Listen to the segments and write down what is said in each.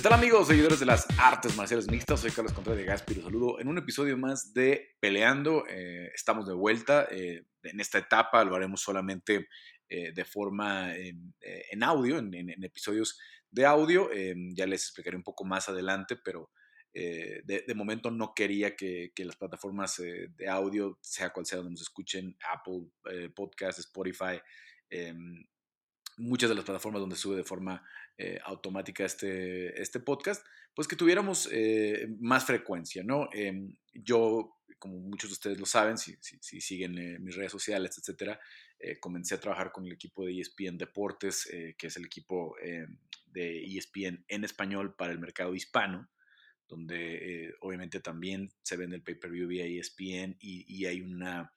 ¿Qué tal amigos, seguidores de las artes marciales mixtas? Soy Carlos Contreras de Gaspi, los saludo en un episodio más de Peleando. Eh, estamos de vuelta. Eh, en esta etapa lo haremos solamente eh, de forma en, audio, en, episodios de audio. ya les explicaré un poco más adelante, pero de, momento no quería que, las plataformas de audio, sea cual sea donde nos escuchen, Apple Podcast, Spotify, em, muchas de las plataformas donde sube de forma eh, automática este, este podcast, pues que tuviéramos eh, más frecuencia, ¿no? Em, yo, como muchos de ustedes lo saben, si, si, siguen eh, mis redes sociales, etcétera, comencé a trabajar con el equipo de ESPN Deportes, que es el equipo de ESPN en español para el mercado hispano, donde obviamente también se vende el pay-per-view vía ESPN y, y hay una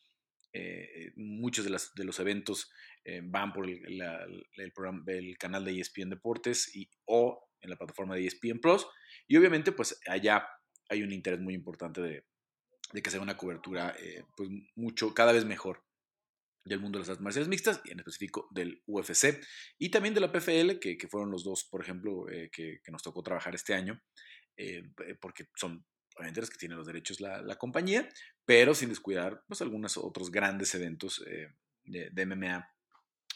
muchos de, las, de, los eventos eh, van por el, programa, el, canal de ESPN Deportes y, o en la plataforma de ESPN Plus. Y obviamente, pues allá hay un interés muy importante de, que sea una cobertura eh, pues mucho, cada vez mejor del mundo de las artes marciales mixtas y en específico del UFC y también de la PFL, que, fueron los dos, por ejemplo, que, que, nos tocó trabajar este año, porque son obviamente los que tienen los derechos la, compañía, pero sin descuidar pues algunos otros grandes eventos eh, de, MMA,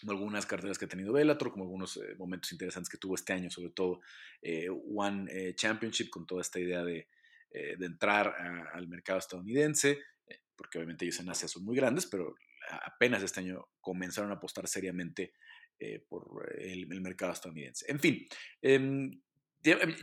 algunas carteras que ha tenido Bellator, como algunos eh, momentos interesantes que tuvo este año, sobre todo eh, One Championship con toda esta idea de, entrar al mercado estadounidense, porque obviamente ellos en Asia son muy grandes, pero apenas este año comenzaron a apostar seriamente por el, mercado estadounidense. En fin, em,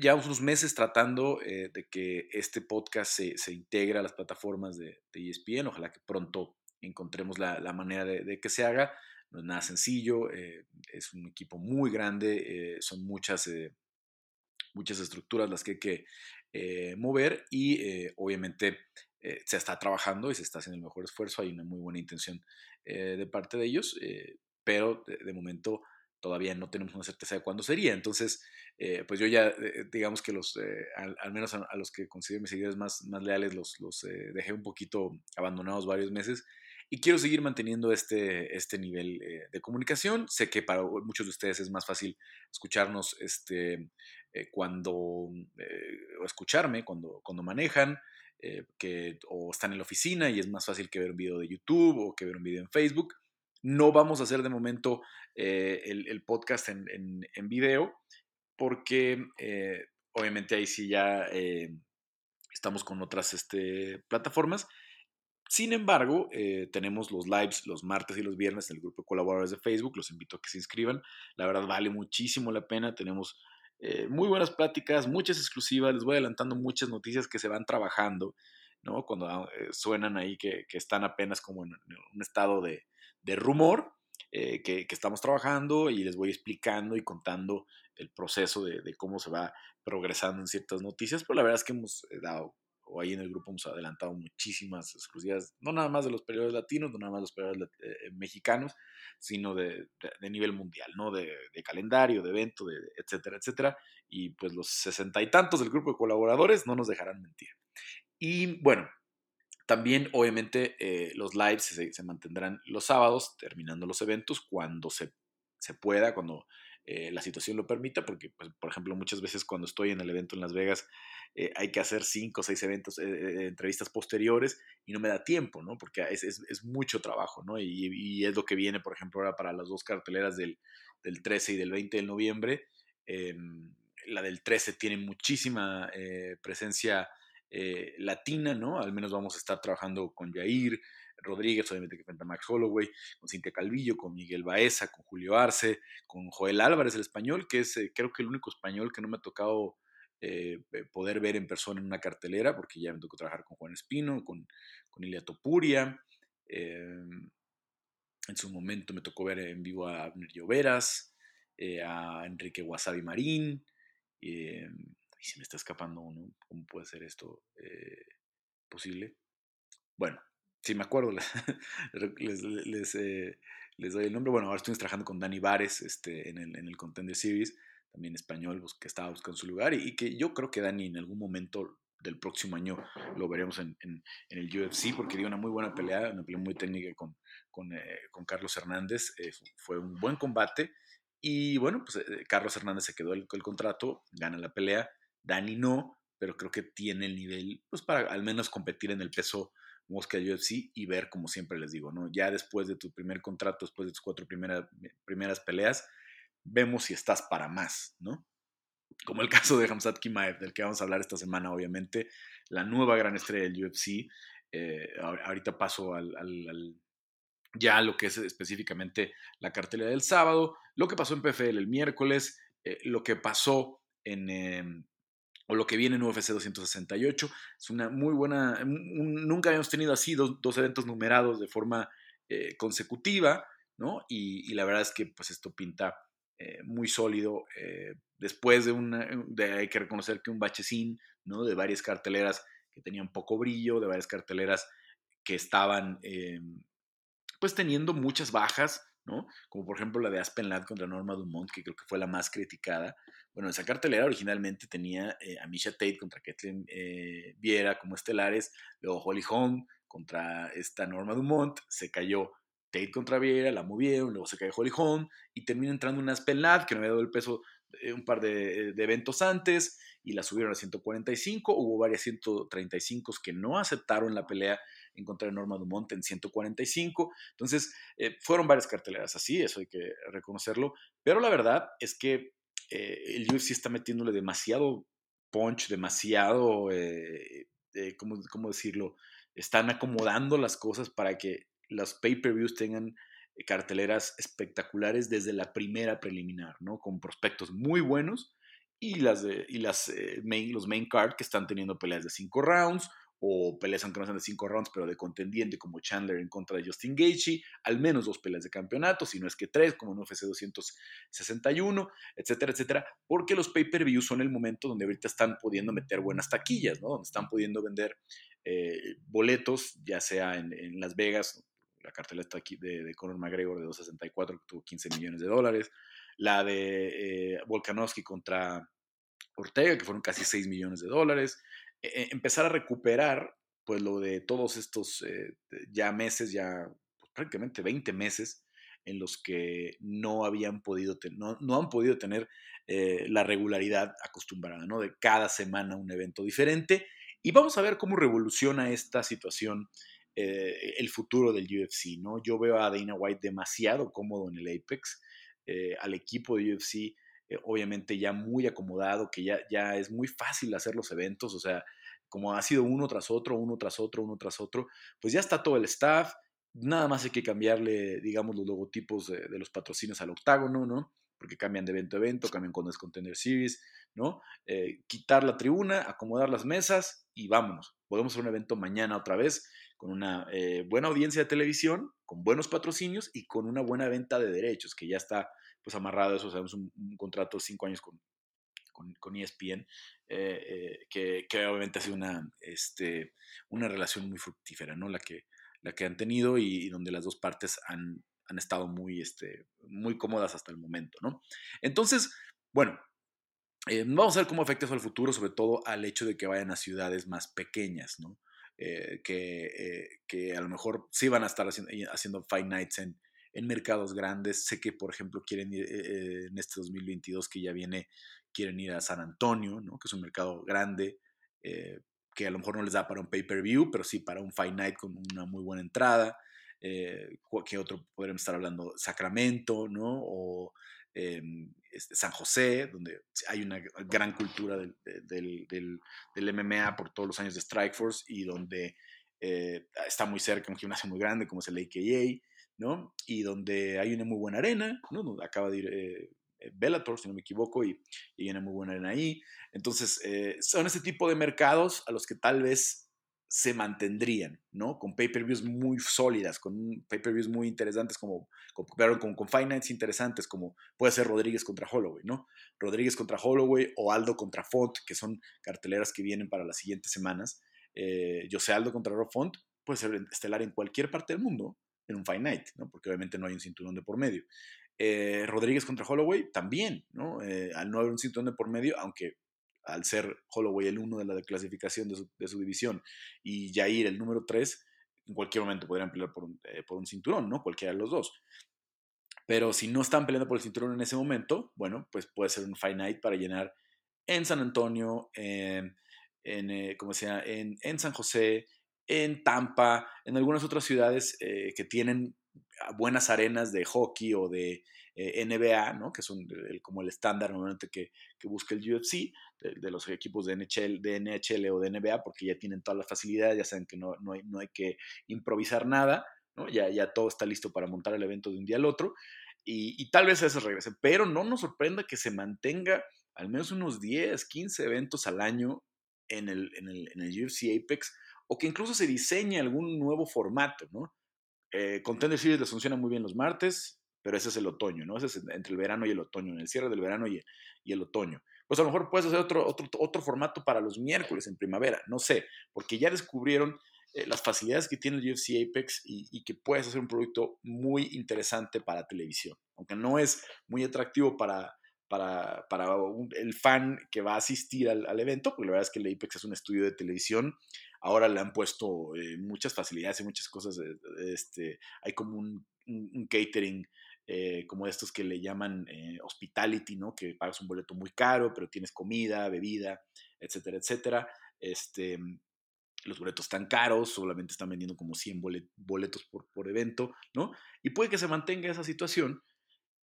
Llevamos unos meses tratando eh, de que este podcast se, se, integre a las plataformas de, ESPN. Ojalá que pronto encontremos la, la manera de, que se haga. No es nada sencillo, eh, es un equipo muy grande, eh, son muchas, muchas estructuras las que hay que mover y obviamente se está trabajando y se está haciendo el mejor esfuerzo. Hay una muy buena intención de parte de ellos, pero de momento todavía no tenemos una certeza de cuándo sería. Entonces, eh, pues yo ya, eh, digamos que los, eh, al, menos a, los que considero mis seguidores más, más leales, los, los dejé un poquito abandonados varios meses y quiero seguir manteniendo este, este nivel de comunicación. Sé que para muchos de ustedes es más fácil escucharnos este, cuando, o escucharme cuando, cuando manejan. que, o están en la oficina y es más fácil que ver un video de YouTube o que ver un video en Facebook. No vamos a hacer de momento eh, el, podcast en, en, video porque eh, obviamente ahí sí ya eh, estamos con otras este, plataformas. Sin embargo, tenemos los lives los martes y los viernes en el grupo de colaboradores de Facebook. Los invito a que se inscriban. La verdad vale muchísimo la pena. Tenemos muy buenas pláticas, muchas exclusivas. Les voy adelantando muchas noticias que se van trabajando, ¿no? Cuando ah, suenan ahí que, están apenas como en un estado de, de rumor eh, que, estamos trabajando y les voy explicando y contando el proceso de, cómo se va progresando en ciertas noticias, pero la verdad es que hemos eh, dado, o ahí en el grupo hemos adelantado muchísimas exclusivas, no nada más de los periodos latinos, no nada más de los periodos eh, mexicanos, sino de, nivel mundial, ¿no? De, calendario, de evento, de, etcétera, etcétera. Y pues los sesenta y tantos del grupo de colaboradores no nos dejarán mentir. Y bueno, también, obviamente, eh, los lives se, mantendrán los sábados, terminando los eventos, cuando se, pueda, cuando eh, la situación lo permita, porque, pues, por ejemplo, muchas veces cuando estoy en el evento en Las Vegas, eh, hay que hacer cinco o seis eventos, entrevistas posteriores, y no me da tiempo, ¿no? Porque es, mucho trabajo, ¿no? Y, es lo que viene, por ejemplo, ahora para las dos carteleras del, del 13 y del 20 de noviembre. Em, la del 13 tiene muchísima presencia eh, latina, ¿no? Al menos vamos a estar trabajando con Jair Rodríguez, obviamente que frente a Max Holloway, con Cintia Calvillo, con Miguel Baeza, con Julio Arce, con Joel Álvarez, el español, que es eh, creo que el único español que no me ha tocado eh, poder ver en persona en una cartelera, porque ya me tocó trabajar con Juan Espino, con, con Ilia Topuria. en su momento me tocó ver en vivo a Abner Lloveras, a Enrique Wasabi Marín y se me está escapando uno, ¿cómo puede ser esto eh, posible? Bueno, si me acuerdo, les, eh, les, doy el nombre. Bueno, ahora estoy trabajando con Dani Vares este, en, el, en el Contender Series, también español, que estaba buscando su lugar y, que yo creo que Dani en algún momento del próximo año lo veremos en, en, el UFC porque dio una muy buena pelea, una pelea muy técnica con, con, eh, con Carlos Hernández. fue un buen combate Y bueno, pues eh, Carlos Hernández se quedó el, el contrato, gana la pelea, Dani no, pero creo que tiene el nivel pues para al menos competir en el peso mosca UFC y ver, como siempre les digo, ¿no? Ya después de tu primer contrato, después de tus cuatro primeras, primeras peleas, vemos si estás para más, ¿no? Como el caso de Hamzat Kimaev, del que vamos a hablar esta semana, obviamente, la nueva gran estrella del UFC. Eh, ahorita paso al, ya lo que es específicamente la cartelera del sábado, lo que pasó en PFL el miércoles, eh, lo que pasó en, em, o lo que viene en UFC 268. Es una muy buena, nunca habíamos tenido así dos, eventos numerados de forma eh, consecutiva, ¿no? Y, la verdad es que pues esto pinta eh, muy sólido. Eh, después de una, hay que reconocer que un bachecín, ¿no? De varias carteleras que tenían poco brillo, de varias carteleras que estaban pues teniendo muchas bajas, ¿no? Como por ejemplo la de Aspen Ladd contra Norma Dumont, que creo que fue la más criticada. Bueno, esa cartelera originalmente tenía eh, a Misha Tate contra Kathleen eh, Viera como estelares, luego Holly Holm contra esta Norma Dumont, se cayó Tate contra Viera, la movieron, luego se cayó Holly Holm y termina entrando una Aspen Ladd que no había dado el peso eh, un par de, de, eventos antes y la subieron a 145. Hubo varias 135 que no aceptaron la pelea en contra de Norma Dumont en 145. Entonces, eh, fueron varias carteleras así, eso hay que reconocerlo. Pero la verdad es que eh, el UFC está metiéndole demasiado punch, demasiado, eh, ¿cómo, ¿cómo, decirlo? Están acomodando las cosas para que los pay-per-views tengan carteleras espectaculares desde la primera preliminar, ¿no? Con prospectos muy buenos y, las, y las, main, los main card que están teniendo peleas de cinco rounds o peleas aunque no sean de cinco rounds, pero de contendiente como Chandler en contra de Justin Gaethje, al menos dos peleas de campeonato, si no es que tres, como en UFC 261, etcétera, etcétera, porque los pay-per-views son el momento donde ahorita están pudiendo meter buenas taquillas, ¿no? Donde están pudiendo vender eh, boletos, ya sea en, Las Vegas, la cartelera aquí de, Conor McGregor de 264 que tuvo 15 millones de dólares, la de eh, contra Ortega, que fueron casi 6 millones de dólares, e, empezar a recuperar pues lo de todos estos eh, ya meses, ya pues, prácticamente 20 meses en los que no habían podido, no, no, han podido tener eh, la regularidad acostumbrada, ¿no? De cada semana un evento diferente. Y vamos a ver cómo revoluciona esta situación eh, el futuro del UFC, ¿no? Yo veo a Dana White demasiado cómodo en el Apex, al equipo de UFC eh, obviamente ya muy acomodado, que ya, ya es muy fácil hacer los eventos, o sea, como ha sido uno tras otro, uno tras otro, uno tras otro, pues ya está todo el staff, nada más hay que cambiarle, digamos, los logotipos de, los patrocinios al octágono, ¿no? Porque cambian de evento a evento, cambian cuando es Contender Series, ¿no? Eh, quitar la tribuna, acomodar las mesas y vámonos. Podemos hacer un evento mañana otra vez con una eh, buena audiencia de televisión, con buenos patrocinios y con una buena venta de derechos, que ya está pues amarrado eso, sabemos, un, contrato de cinco años con, con, ESPN, eh, eh, que, obviamente ha sido una, este, una relación muy fructífera, ¿no? La que, la que han tenido y, donde las dos partes han, han, estado muy, este, muy cómodas hasta el momento, ¿no? Entonces, bueno, eh, vamos a ver cómo afecta eso al futuro, sobre todo al hecho de que vayan a ciudades más pequeñas, ¿no? que, que, a lo mejor sí van a estar haciendo, haciendo Nights en, en mercados grandes. Sé que, por ejemplo, quieren ir eh, eh, en este 2022 que ya viene, quieren ir a San Antonio, ¿no? que es un mercado grande, eh, que a lo mejor no les da para un pay-per-view, pero sí para un Fight Night con una muy buena entrada. Eh, ¿Qué otro podríamos estar hablando? Sacramento, ¿no? O em, este, San José, donde hay una gran cultura del, del, del, MMA por todos los años de Strikeforce y donde está muy cerca un gimnasio muy grande como es el AKA. ¿No? Y donde hay una muy buena arena, ¿no? Acaba de ir eh, eh, Bellator, si no me equivoco, y, y, hay una muy buena arena ahí. Entonces, eh, son ese tipo de mercados a los que tal vez se mantendrían, ¿no? Con pay-per-views muy sólidas, con pay-per-views muy interesantes, como, con, con, con Fight interesantes, como puede ser Rodríguez contra Holloway, ¿no? Rodríguez contra Holloway o Aldo contra Font, que son carteleras que vienen para las siguientes semanas. yo sé Aldo contra Rob Font, puede ser estelar en cualquier parte del mundo, en un Night, ¿no? porque obviamente no hay un cinturón de por medio. Eh, Rodríguez contra Holloway también, ¿no? Eh, al no haber un cinturón de por medio, aunque al ser Holloway el uno de la clasificación de su, división y Jair el número 3, en cualquier momento podrían pelear por un, eh, por un cinturón, ¿no? Cualquiera de los dos. Pero si no están peleando por el cinturón en ese momento, bueno, pues puede ser un Night para llenar en San Antonio, en, eh, sea, en, en, San José, en Tampa, en algunas otras ciudades eh, que tienen buenas arenas de hockey o de eh, NBA, ¿no? que son como el estándar normalmente que, que, busca el UFC, de, los equipos de NHL, de NHL o de NBA, porque ya tienen todas las facilidades, ya saben que no, no, hay, no hay que improvisar nada, ¿no? ya, ya todo está listo para montar el evento de un día al otro, y, tal vez eso regrese, pero no nos sorprenda que se mantenga al menos unos 10, 15 eventos al año en el, en el UFC Apex, o que incluso se diseñe algún nuevo formato, ¿no? Eh, Contender Series les funciona muy bien los martes, pero ese es el otoño, ¿no? Ese es entre el verano y el otoño, en el cierre del verano y, el otoño. Pues a lo mejor puedes hacer otro, otro, otro formato para los miércoles en primavera, no sé, porque ya descubrieron eh, las facilidades que tiene el UFC Apex y, y, que puedes hacer un producto muy interesante para televisión, aunque no es muy atractivo para, para, para el fan que va a asistir al, al, evento, porque la verdad es que el Apex es un estudio de televisión ahora le han puesto eh, muchas facilidades y muchas cosas. este, hay como un, catering eh, como estos que le llaman eh, hospitality, ¿no? Que pagas un boleto muy caro, pero tienes comida, bebida, etcétera, etcétera. Este, los boletos están caros, solamente están vendiendo como 100 boletos por, por evento, ¿no? Y puede que se mantenga esa situación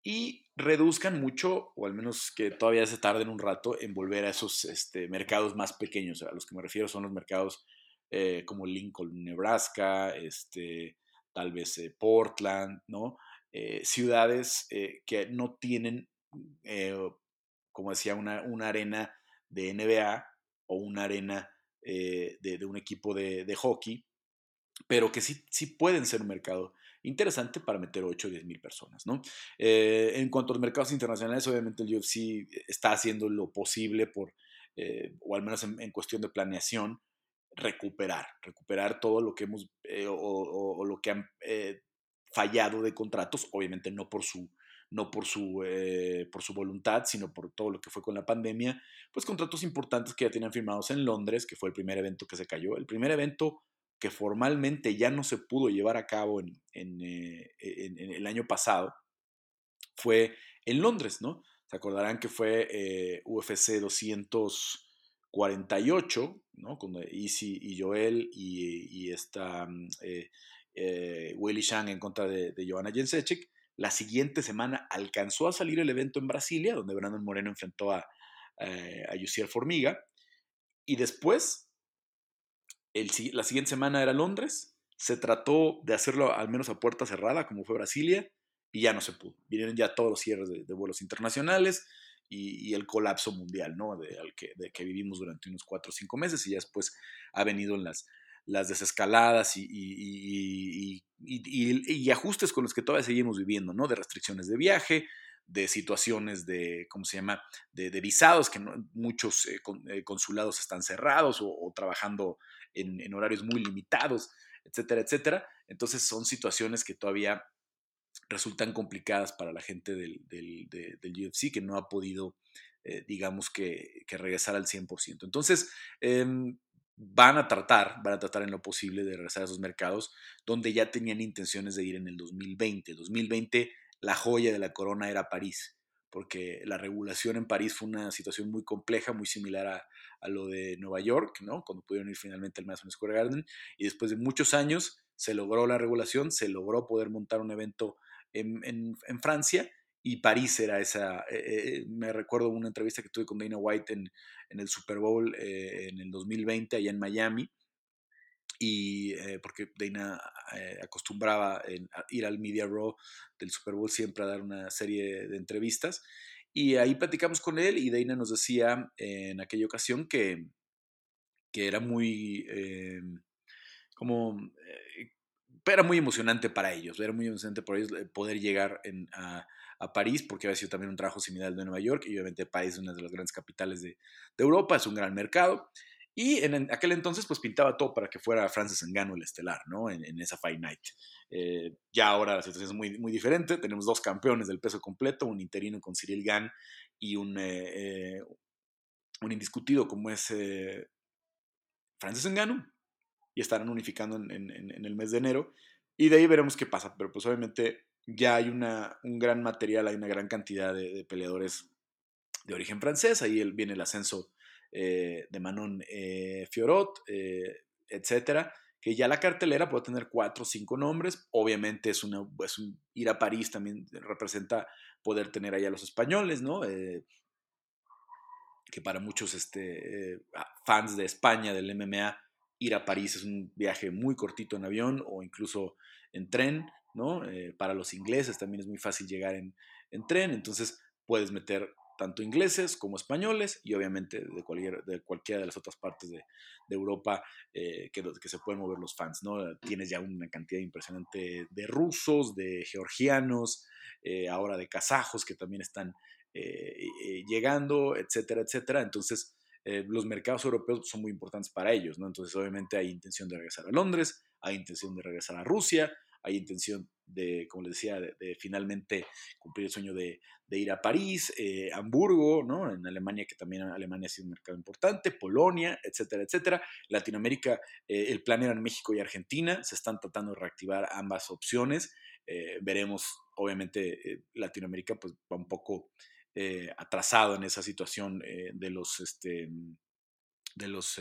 y reduzcan mucho, o al menos que todavía se tarden un rato en volver a esos este, mercados más pequeños. A los que me refiero son los mercados eh, como Lincoln, Nebraska, este, tal vez eh, Portland, ¿no? Eh, ciudades que no tienen, como decía, una, una, arena de NBA o una arena de, un equipo de, hockey, pero que sí, sí pueden ser un mercado interesante para meter 8 o 10 mil personas, ¿no? en cuanto a los mercados internacionales, obviamente el UFC está haciendo lo posible por, o al menos en, cuestión de planeación, recuperar, recuperar todo lo que hemos eh, o, lo que han eh, fallado de contratos, obviamente no por su no por su, eh, por su voluntad, sino por todo lo que fue con la pandemia, pues contratos importantes que ya tenían firmados en Londres, que fue el primer evento que se cayó, el primer evento que formalmente ya no se pudo llevar a cabo en, en, el año pasado, fue en Londres, ¿no? Se acordarán que fue UFC 200. 48, ¿no? Con Easy y Joel y, esta mm, eh, eh, Willy Shang en contra de, de Joanna. La siguiente semana alcanzó a salir el evento en Brasilia, donde Brandon Moreno enfrentó a, eh, a Yusiel Formiga. Y después, la siguiente semana era Londres. Se trató de hacerlo al menos a puerta cerrada, como fue Brasilia, y ya no se pudo. Vinieron ya todos los cierres de, de vuelos internacionales y, el colapso mundial, ¿no? De, que, de, que, vivimos durante unos cuatro o cinco meses y ya después ha venido en las, las desescaladas y, ajustes con los que todavía seguimos viviendo, ¿no? De restricciones de viaje, de situaciones de, ¿cómo se llama?, de, de visados, que muchos eh, eh, consulados están cerrados o, trabajando en, en, horarios muy limitados, etcétera, etcétera. Entonces son situaciones que todavía resultan complicadas para la gente del, del, del UFC que no ha podido, eh, digamos, que, que, regresar al 100%. Entonces, em, van a tratar, van a tratar en lo posible de regresar a esos mercados donde ya tenían intenciones de ir en el 2020. 2020, la joya de la corona era París porque la regulación en París fue una situación muy compleja, muy similar a, a, lo de Nueva York, ¿no? Cuando pudieron ir finalmente al Madison Square Garden, y después de muchos años se logró la regulación, se logró poder montar un evento en, Francia y París era esa. Eh, eh, me recuerdo una entrevista que tuve con Dana White en, el Super Bowl eh, en el 2020 allá en Miami. Y porque Dana acostumbraba a ir al Media Row del Super Bowl siempre a dar una serie de entrevistas. Y ahí platicamos con él y Dana nos decía en aquella ocasión que, que era muy como era muy emocionante para ellos, era muy emocionante para ellos eh, poder llegar a, París, porque había sido también un trabajo similar de Nueva York, y obviamente París es una de las grandes capitales de, Europa, es un gran mercado, y en, aquel entonces pues pintaba todo para que fuera Francis Ngannou el estelar, ¿no? En, esa Fight Night. Eh, ya ahora la situación es muy, muy diferente, tenemos dos campeones del peso completo, un interino con Cyril Gann y un, eh, un indiscutido como es Francis Ngannou, y estarán unificando en, el mes de enero. Y de ahí veremos qué pasa. Pero pues obviamente ya hay una, un gran material, hay una gran cantidad de, peleadores de origen francés. Ahí viene el ascenso eh, de Manon eh, Fiorot, eh, etcétera. Que ya la cartelera puede tener cuatro o cinco nombres. Obviamente es, una, un, ir a París también representa poder tener allá a los españoles, ¿no? que para muchos este, fans de España, del MMA, ir a París es un viaje muy cortito en avión o incluso en tren. Eh, para los ingleses también es muy fácil llegar en, tren, entonces puedes meter tanto ingleses como españoles y obviamente de, cualquier, de cualquiera de las otras partes de, Europa eh, que, se pueden mover los fans, ¿no? Tienes ya una cantidad impresionante de rusos, de georgianos, eh, ahora de kazajos que también están llegando, etcétera, etcétera. Entonces, los mercados europeos son muy importantes para ellos, ¿no? Entonces, obviamente hay intención de regresar a Londres, hay intención de regresar a Rusia, hay intención de, como les decía, de, finalmente cumplir el sueño de, ir a París, eh, Hamburgo, ¿no? En Alemania, que también Alemania ha sido un mercado importante, Polonia, etcétera, etcétera. Latinoamérica, eh, el plan era en México y Argentina, se están tratando de reactivar ambas opciones. Eh, veremos, obviamente, Latinoamérica pues va un poco atrasado en esa situación de los, este, de los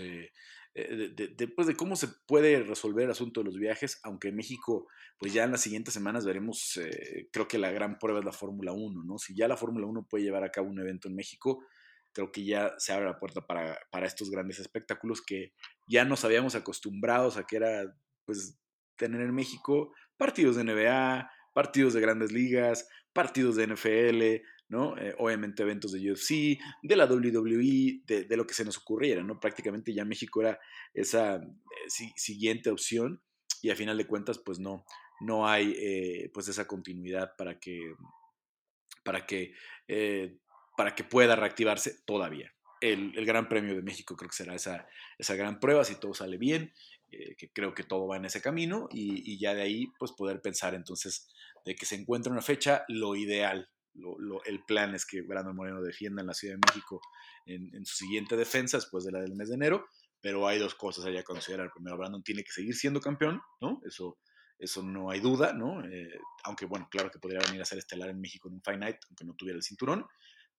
eh, de, pues, de, cómo se puede resolver el asunto de los viajes, aunque en México, pues ya en las siguientes semanas veremos, eh, creo que la gran prueba es la Fórmula 1, ¿no? Si ya la Fórmula 1 puede llevar a cabo un evento en México, creo que ya se abre la puerta para, para estos grandes espectáculos que ya nos habíamos acostumbrados a que era, pues, tener en México partidos de NBA, partidos de grandes ligas, partidos de NFL, ¿no? Eh, obviamente eventos de UFC, de la WWE, de, lo que se nos ocurriera, ¿no? Prácticamente ya México era esa eh, siguiente opción y a final de cuentas, pues no, no hay eh, pues esa continuidad para que, para que, para que pueda reactivarse todavía. El, Gran Premio de México creo que será esa, esa gran prueba, si todo sale bien, que creo que todo va en ese camino y, y ya de ahí pues poder pensar entonces de que se encuentre una fecha, lo ideal, el plan es que Brandon Moreno defienda en la Ciudad de México en, su siguiente defensa después de la del mes de enero, pero hay dos cosas allá a considerar. Primero, Brandon tiene que seguir siendo campeón, ¿no? Eso, eso no hay duda, ¿no? Eh, aunque, bueno, claro que podría venir a ser estelar en México en un Night, aunque no tuviera el cinturón,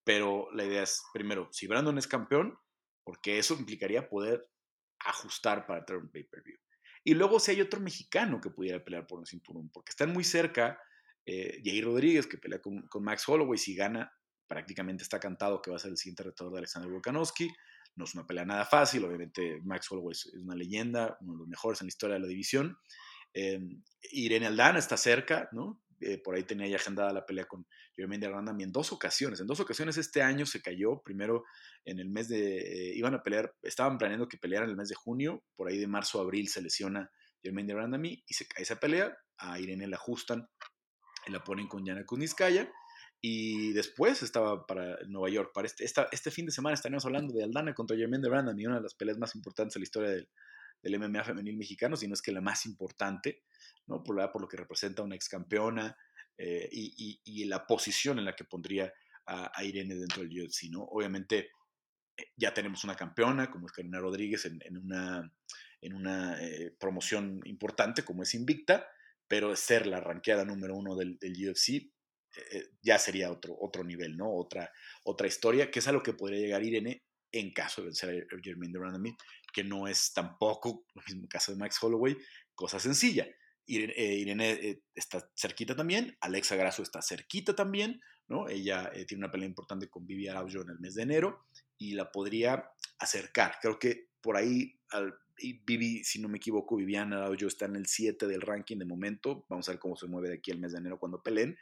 pero la idea es, primero, si Brandon es campeón, porque eso implicaría poder ajustar para traer un pay-per-view. Y luego si hay otro mexicano que pudiera pelear por un cinturón, porque están muy cerca eh, Rodríguez, que pelea con, Max Holloway, si gana, prácticamente está cantado que va a ser el siguiente retador de Alexander Volkanovski. No es una pelea nada fácil, obviamente Max Holloway es, una leyenda, uno de los mejores en la historia de la división. Eh, Irene Aldana está cerca, ¿no? Eh, por ahí tenía ya agendada la pelea con Jermaine Randami en dos ocasiones. En dos ocasiones este año se cayó, primero en el mes de, eh, iban a pelear, estaban planeando que pelearan el mes de junio, por ahí de marzo a abril se lesiona Jermaine Randami y se cae esa pelea, a Irene la ajustan la ponen con Yana Kuniskaya. Y después estaba para Nueva York. Para este, este fin de semana estaremos hablando de Aldana contra Jermaine de Brandon, y una de las peleas más importantes de la historia del, del MMA femenil mexicano, si no es que la más importante, ¿no? por, por lo que representa una ex campeona eh, y, y, la posición en la que pondría a, Irene dentro del UFC. ¿no? Obviamente eh, ya tenemos una campeona como es Karina Rodríguez en, en una, en una eh, promoción importante como es Invicta pero ser la ranqueada número uno del, UFC eh, eh, ya sería otro, otro nivel, ¿no? Otra, otra historia, que es a lo que podría llegar Irene en caso de vencer a Jermaine Durandamy, que no es tampoco, lo mismo caso de Max Holloway, cosa sencilla. Irene, eh, está cerquita también, Alexa Grasso está cerquita también, ¿no? Ella tiene una pelea importante con Vivi Araujo en el mes de enero y la podría acercar. Creo que por ahí al, y Vivi, si no me equivoco, Viviana yo está en el 7 del ranking de momento. Vamos a ver cómo se mueve de aquí el mes de enero cuando peleen.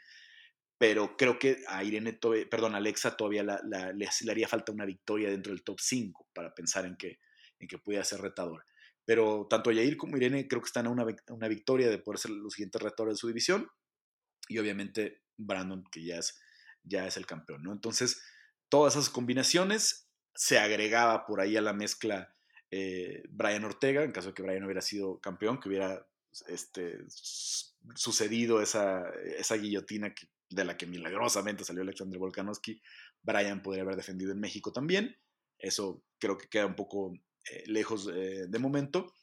Pero creo que a Irene, perdón, Alexa todavía le, haría falta una victoria dentro del top 5 para pensar en que, en que pudiera ser retador. Pero tanto Yair como Irene creo que están a una, una victoria de poder ser los siguientes retadores de su división. Y obviamente Brandon, que ya es, ya es el campeón, ¿no? Entonces, todas esas combinaciones se agregaba por ahí a la mezcla eh, Brian Ortega, en caso de que Brian hubiera sido campeón, que hubiera este, sucedido esa, guillotina de la que milagrosamente salió Alexander Volkanovski, Brian podría haber defendido en México también. Eso creo que queda un poco eh, lejos eh, de momento.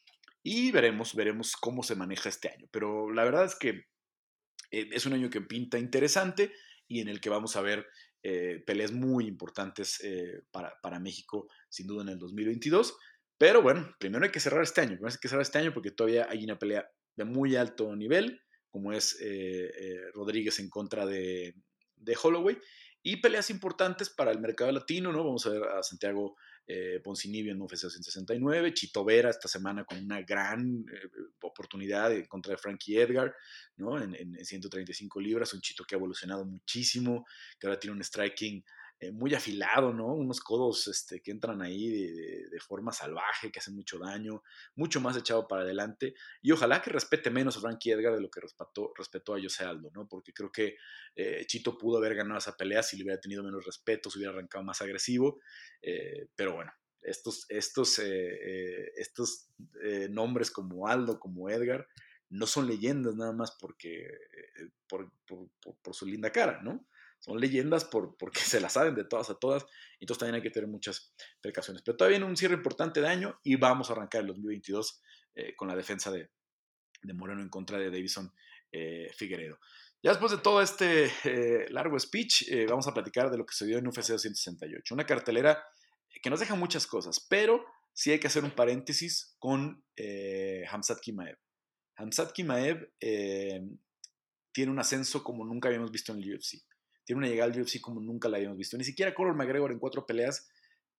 Y veremos, veremos cómo se maneja este año. Pero la verdad es que es un año que pinta interesante y en el que vamos a ver peleas muy importantes para, para, México, sin duda en el 2022. Pero bueno, primero hay que cerrar este año, primero hay que cerrar este año porque todavía hay una pelea de muy alto nivel, como es Rodríguez en contra de, de Holloway, y peleas importantes para el mercado latino, ¿no? Vamos a ver a Santiago eh, Poncinibio en UFC 169, Chito Vera esta semana con una gran eh, oportunidad en contra de Frankie Edgar, ¿no? En, 135 libras, un Chito que ha evolucionado muchísimo, que ahora tiene un striking eh, muy afilado, ¿no? Unos codos este, que entran ahí de, forma salvaje, que hacen mucho daño, mucho más echado para adelante. Y ojalá que respete menos a Frankie Edgar de lo que respetó, respetó a Jose Aldo, ¿no? Porque creo que eh, Chito pudo haber ganado esa pelea si le hubiera tenido menos respeto, si hubiera arrancado más agresivo. Eh, pero bueno, estos, estos, estos nombres como Aldo, como Edgar, no son leyendas nada más porque, por, por su linda cara, ¿no? Son leyendas por, porque se las saben de todas a todas, entonces también hay que tener muchas precauciones. Pero todavía viene un cierre importante de año y vamos a arrancar el 2022 eh, con la defensa de, de, Moreno en contra de Davison eh, Figueredo. Ya después de todo este eh, largo speech, vamos a platicar de lo que se dio en UFC 268, una cartelera que nos deja muchas cosas, pero sí hay que hacer un paréntesis con Hamzat Kimaev. Hamzat Kimaev tiene un ascenso como nunca habíamos visto en el UFC tiene una llegada al UFC como nunca la habíamos visto. Ni siquiera Conor McGregor en cuatro peleas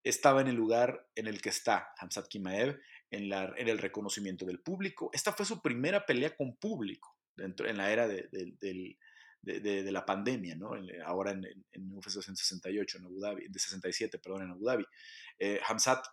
estaba en el lugar en el que está Hamzat Kimaev, en, el reconocimiento del público. Esta fue su primera pelea con público dentro, en la era de, la pandemia, ¿no? ahora en, en, UFC 268, en Abu Dhabi, de 67, perdón, en Abu Dhabi. Eh, Hamzat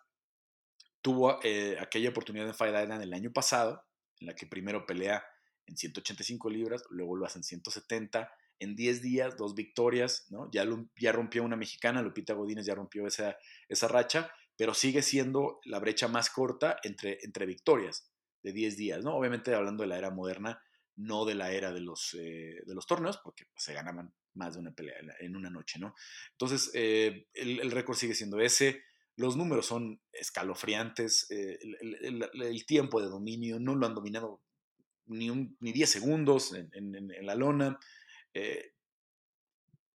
tuvo eh, aquella oportunidad en Fight Island el año pasado, en la que primero pelea en 185 libras, luego lo hace en 170, en 10 días, dos victorias, ¿no? Ya, ya rompió una mexicana, Lupita Godínez ya rompió esa, esa racha, pero sigue siendo la brecha más corta entre, entre victorias de 10 días, ¿no? Obviamente hablando de la era moderna, no de la era de los, eh, de los torneos, porque pues, se ganaban más de una pelea en una noche, ¿no? Entonces, eh, el, récord sigue siendo ese. Los números son escalofriantes, eh, el, tiempo de dominio no lo han dominado ni, un, ni 10 segundos en, en la lona. Eh,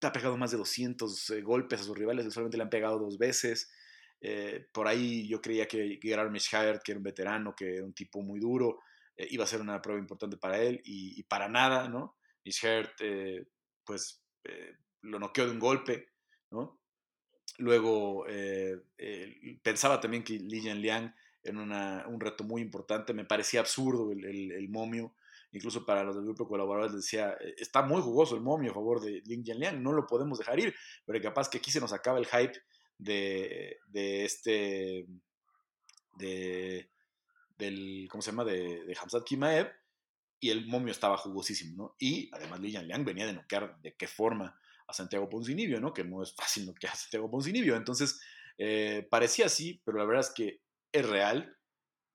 ha pegado más de 200 eh, golpes a sus rivales, solamente le han pegado dos veces. Eh, por ahí yo creía que Gerard Mishhaert, que era un veterano, que era un tipo muy duro, iba a ser una prueba importante para él y, para nada, ¿no? Mishhaert, pues, lo noqueó de un golpe, ¿no? Luego pensaba también que Li Liang era un reto muy importante, me parecía absurdo el momio, incluso para los del grupo colaboradores decía, eh, está muy jugoso el momio a favor de Lin Jianliang, no lo podemos dejar ir, pero capaz que aquí se nos acaba el hype de, de este, de, del, ¿cómo se llama?, de, de Kimaev, y el momio estaba jugosísimo, ¿no? Y además Lin Jianliang venía de noquear de qué forma a Santiago Poncinibio, ¿no? Que no es fácil noquear a Santiago Poncinibio, entonces eh, parecía así, pero la verdad es que es real,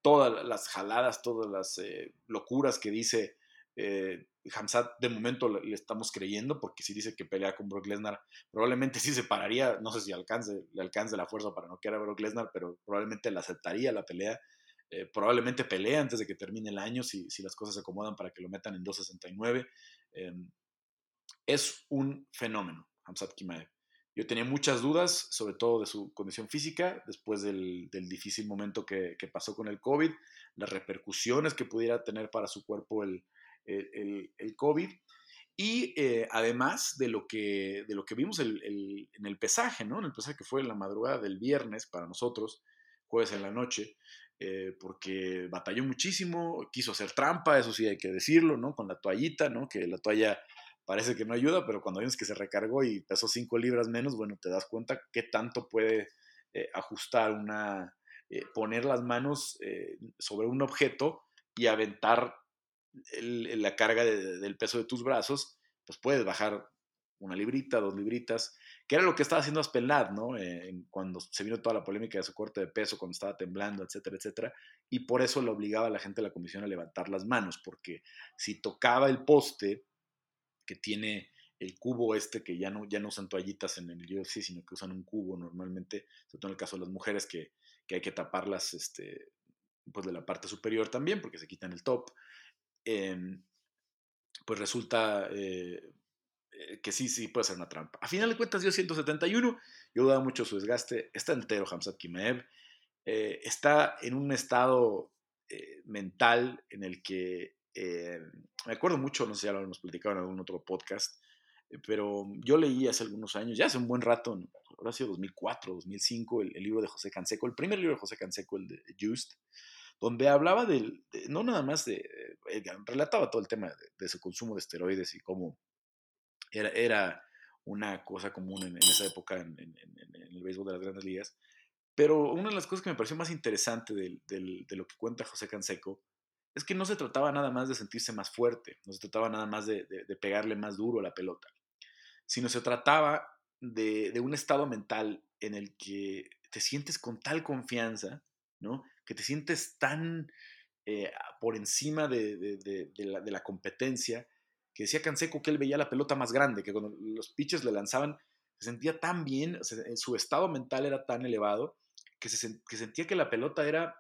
todas las jaladas, todas las eh, locuras que dice eh, de momento le, estamos creyendo, porque si dice que pelea con Brock Lesnar, probablemente sí se pararía, no sé si alcance, le alcance la fuerza para no querer a Brock Lesnar, pero probablemente le aceptaría la pelea. Eh, probablemente pelea antes de que termine el año si, si, las cosas se acomodan para que lo metan en 269. Em, es un fenómeno, Hamzat Kimaev. Yo tenía muchas dudas, sobre todo de su condición física, después del, difícil momento que, pasó con el COVID, las repercusiones que pudiera tener para su cuerpo el, COVID, y eh, además de lo que, de lo que vimos en el pesaje, ¿no? En el pesaje que fue en la madrugada del viernes para nosotros, jueves en la noche, eh, porque batalló muchísimo, quiso hacer trampa, eso sí hay que decirlo, ¿no? Con la toallita, ¿no? Que la toalla parece que no ayuda, pero cuando vemos que se recargó y pesó 5 libras menos, bueno, te das cuenta qué tanto puede eh, ajustar una, eh, poner las manos eh, sobre un objeto y aventar la carga del peso de tus brazos, pues puedes bajar una librita, dos libritas, que era lo que estaba haciendo Aspelad, ¿no? cuando se vino toda la polémica de su corte de peso, cuando estaba temblando, etcétera, etcétera, y por eso le obligaba a la gente de la comisión a levantar las manos, porque si tocaba el poste, que tiene el cubo este, que ya no, ya no usan toallitas en el UFC, sino que usan un cubo normalmente, sobre todo en el caso de las mujeres que, que hay que taparlas este, pues de la parte superior también, porque se quitan el top. Em, pues resulta eh, eh, que sí, sí puede ser una trampa. A final de cuentas dio 171, yo daba mucho su desgaste, está entero Hamzat Kimaev, eh, está en un estado mental en el que, me acuerdo mucho, no sé si ya lo hemos platicado en algún otro podcast, pero yo leí hace algunos años, ya hace un buen rato, ahora ha sido 2004, 2005, el, el, libro de José Canseco, el primer libro de José Canseco, el de Just, donde hablaba del, de, no nada más de, eh, relataba todo el tema de, de, su consumo de esteroides y cómo era, era una cosa común en, en esa época en, en, el béisbol de las grandes ligas. Pero una de las cosas que me pareció más interesante de, de lo que cuenta José Canseco es que no se trataba nada más de sentirse más fuerte, no se trataba nada más de, pegarle más duro a la pelota, sino se trataba de, un estado mental en el que te sientes con tal confianza, ¿no? que te sientes tan eh, por encima de, la, competencia, que decía Canseco que él veía la pelota más grande, que cuando los pitches le lanzaban, se sentía tan bien, o sea, su estado mental era tan elevado, que, se, que sentía que la pelota era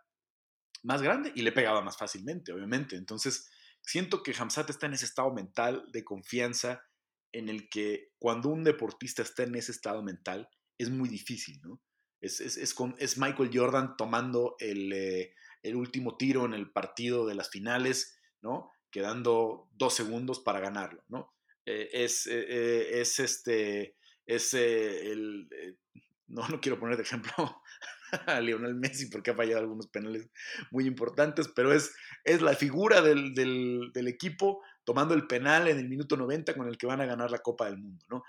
más grande y le pegaba más fácilmente, obviamente. Entonces, siento que Hamzat está en ese estado mental de confianza en el que cuando un deportista está en ese estado mental, es muy difícil, ¿no? Es, es, es, con, es Michael Jordan tomando el, eh, el, último tiro en el partido de las finales, ¿no? Quedando dos segundos para ganarlo, ¿no? Eh, es, eh, es este, es el, no, no quiero poner de ejemplo a Lionel Messi porque ha fallado algunos penales muy importantes, pero es, es la figura del, del, equipo tomando el penal en el minuto 90 con el que van a ganar la Copa del Mundo, ¿no?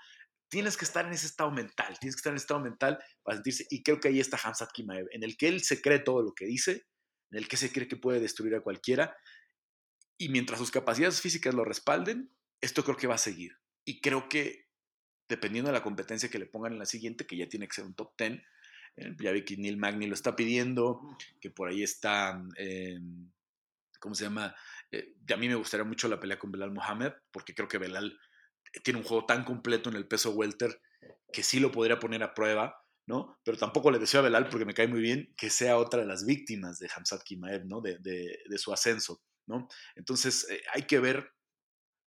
tienes que estar en ese estado mental, tienes que estar en ese estado mental para sentirse, y creo que ahí está Hamzat Kimaev, en el que él se cree todo lo que dice, en el que se cree que puede destruir a cualquiera, y mientras sus capacidades físicas lo respalden, esto creo que va a seguir. Y creo que, dependiendo de la competencia que le pongan en la siguiente, que ya tiene que ser un top 10, eh, ya vi que Neil Magny lo está pidiendo, que por ahí está, eh, ¿cómo se llama? Eh, a mí me gustaría mucho la pelea con Belal Mohamed, porque creo que Belal tiene un juego tan completo en el peso welter que sí lo podría poner a prueba, ¿no? Pero tampoco le deseo a Belal, porque me cae muy bien, que sea otra de las víctimas de Hamzat Kimaev, ¿no? De, de, de su ascenso, ¿no? Entonces, eh, hay que ver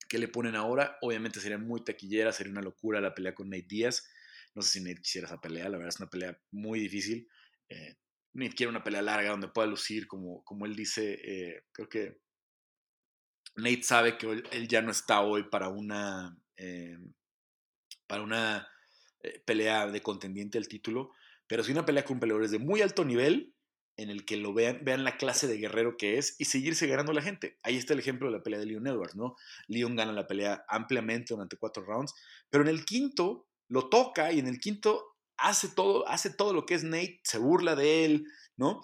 qué le ponen ahora. Obviamente sería muy taquillera, sería una locura la pelea con Nate Díaz. No sé si Nate quisiera esa pelea, la verdad es una pelea muy difícil. Eh, Nate quiere una pelea larga donde pueda lucir, como, como él dice, eh, creo que Nate sabe que él ya no está hoy para una eh, para una pelea de contendiente al título, pero sí una pelea con peleadores de muy alto nivel en el que lo vean, vean la clase de guerrero que es y seguirse ganando la gente. Ahí está el ejemplo de la pelea de Leon Edwards, ¿no? Leon gana la pelea ampliamente durante cuatro rounds, pero en el quinto lo toca y en el quinto hace todo, hace todo lo que es Nate, se burla de él, ¿no?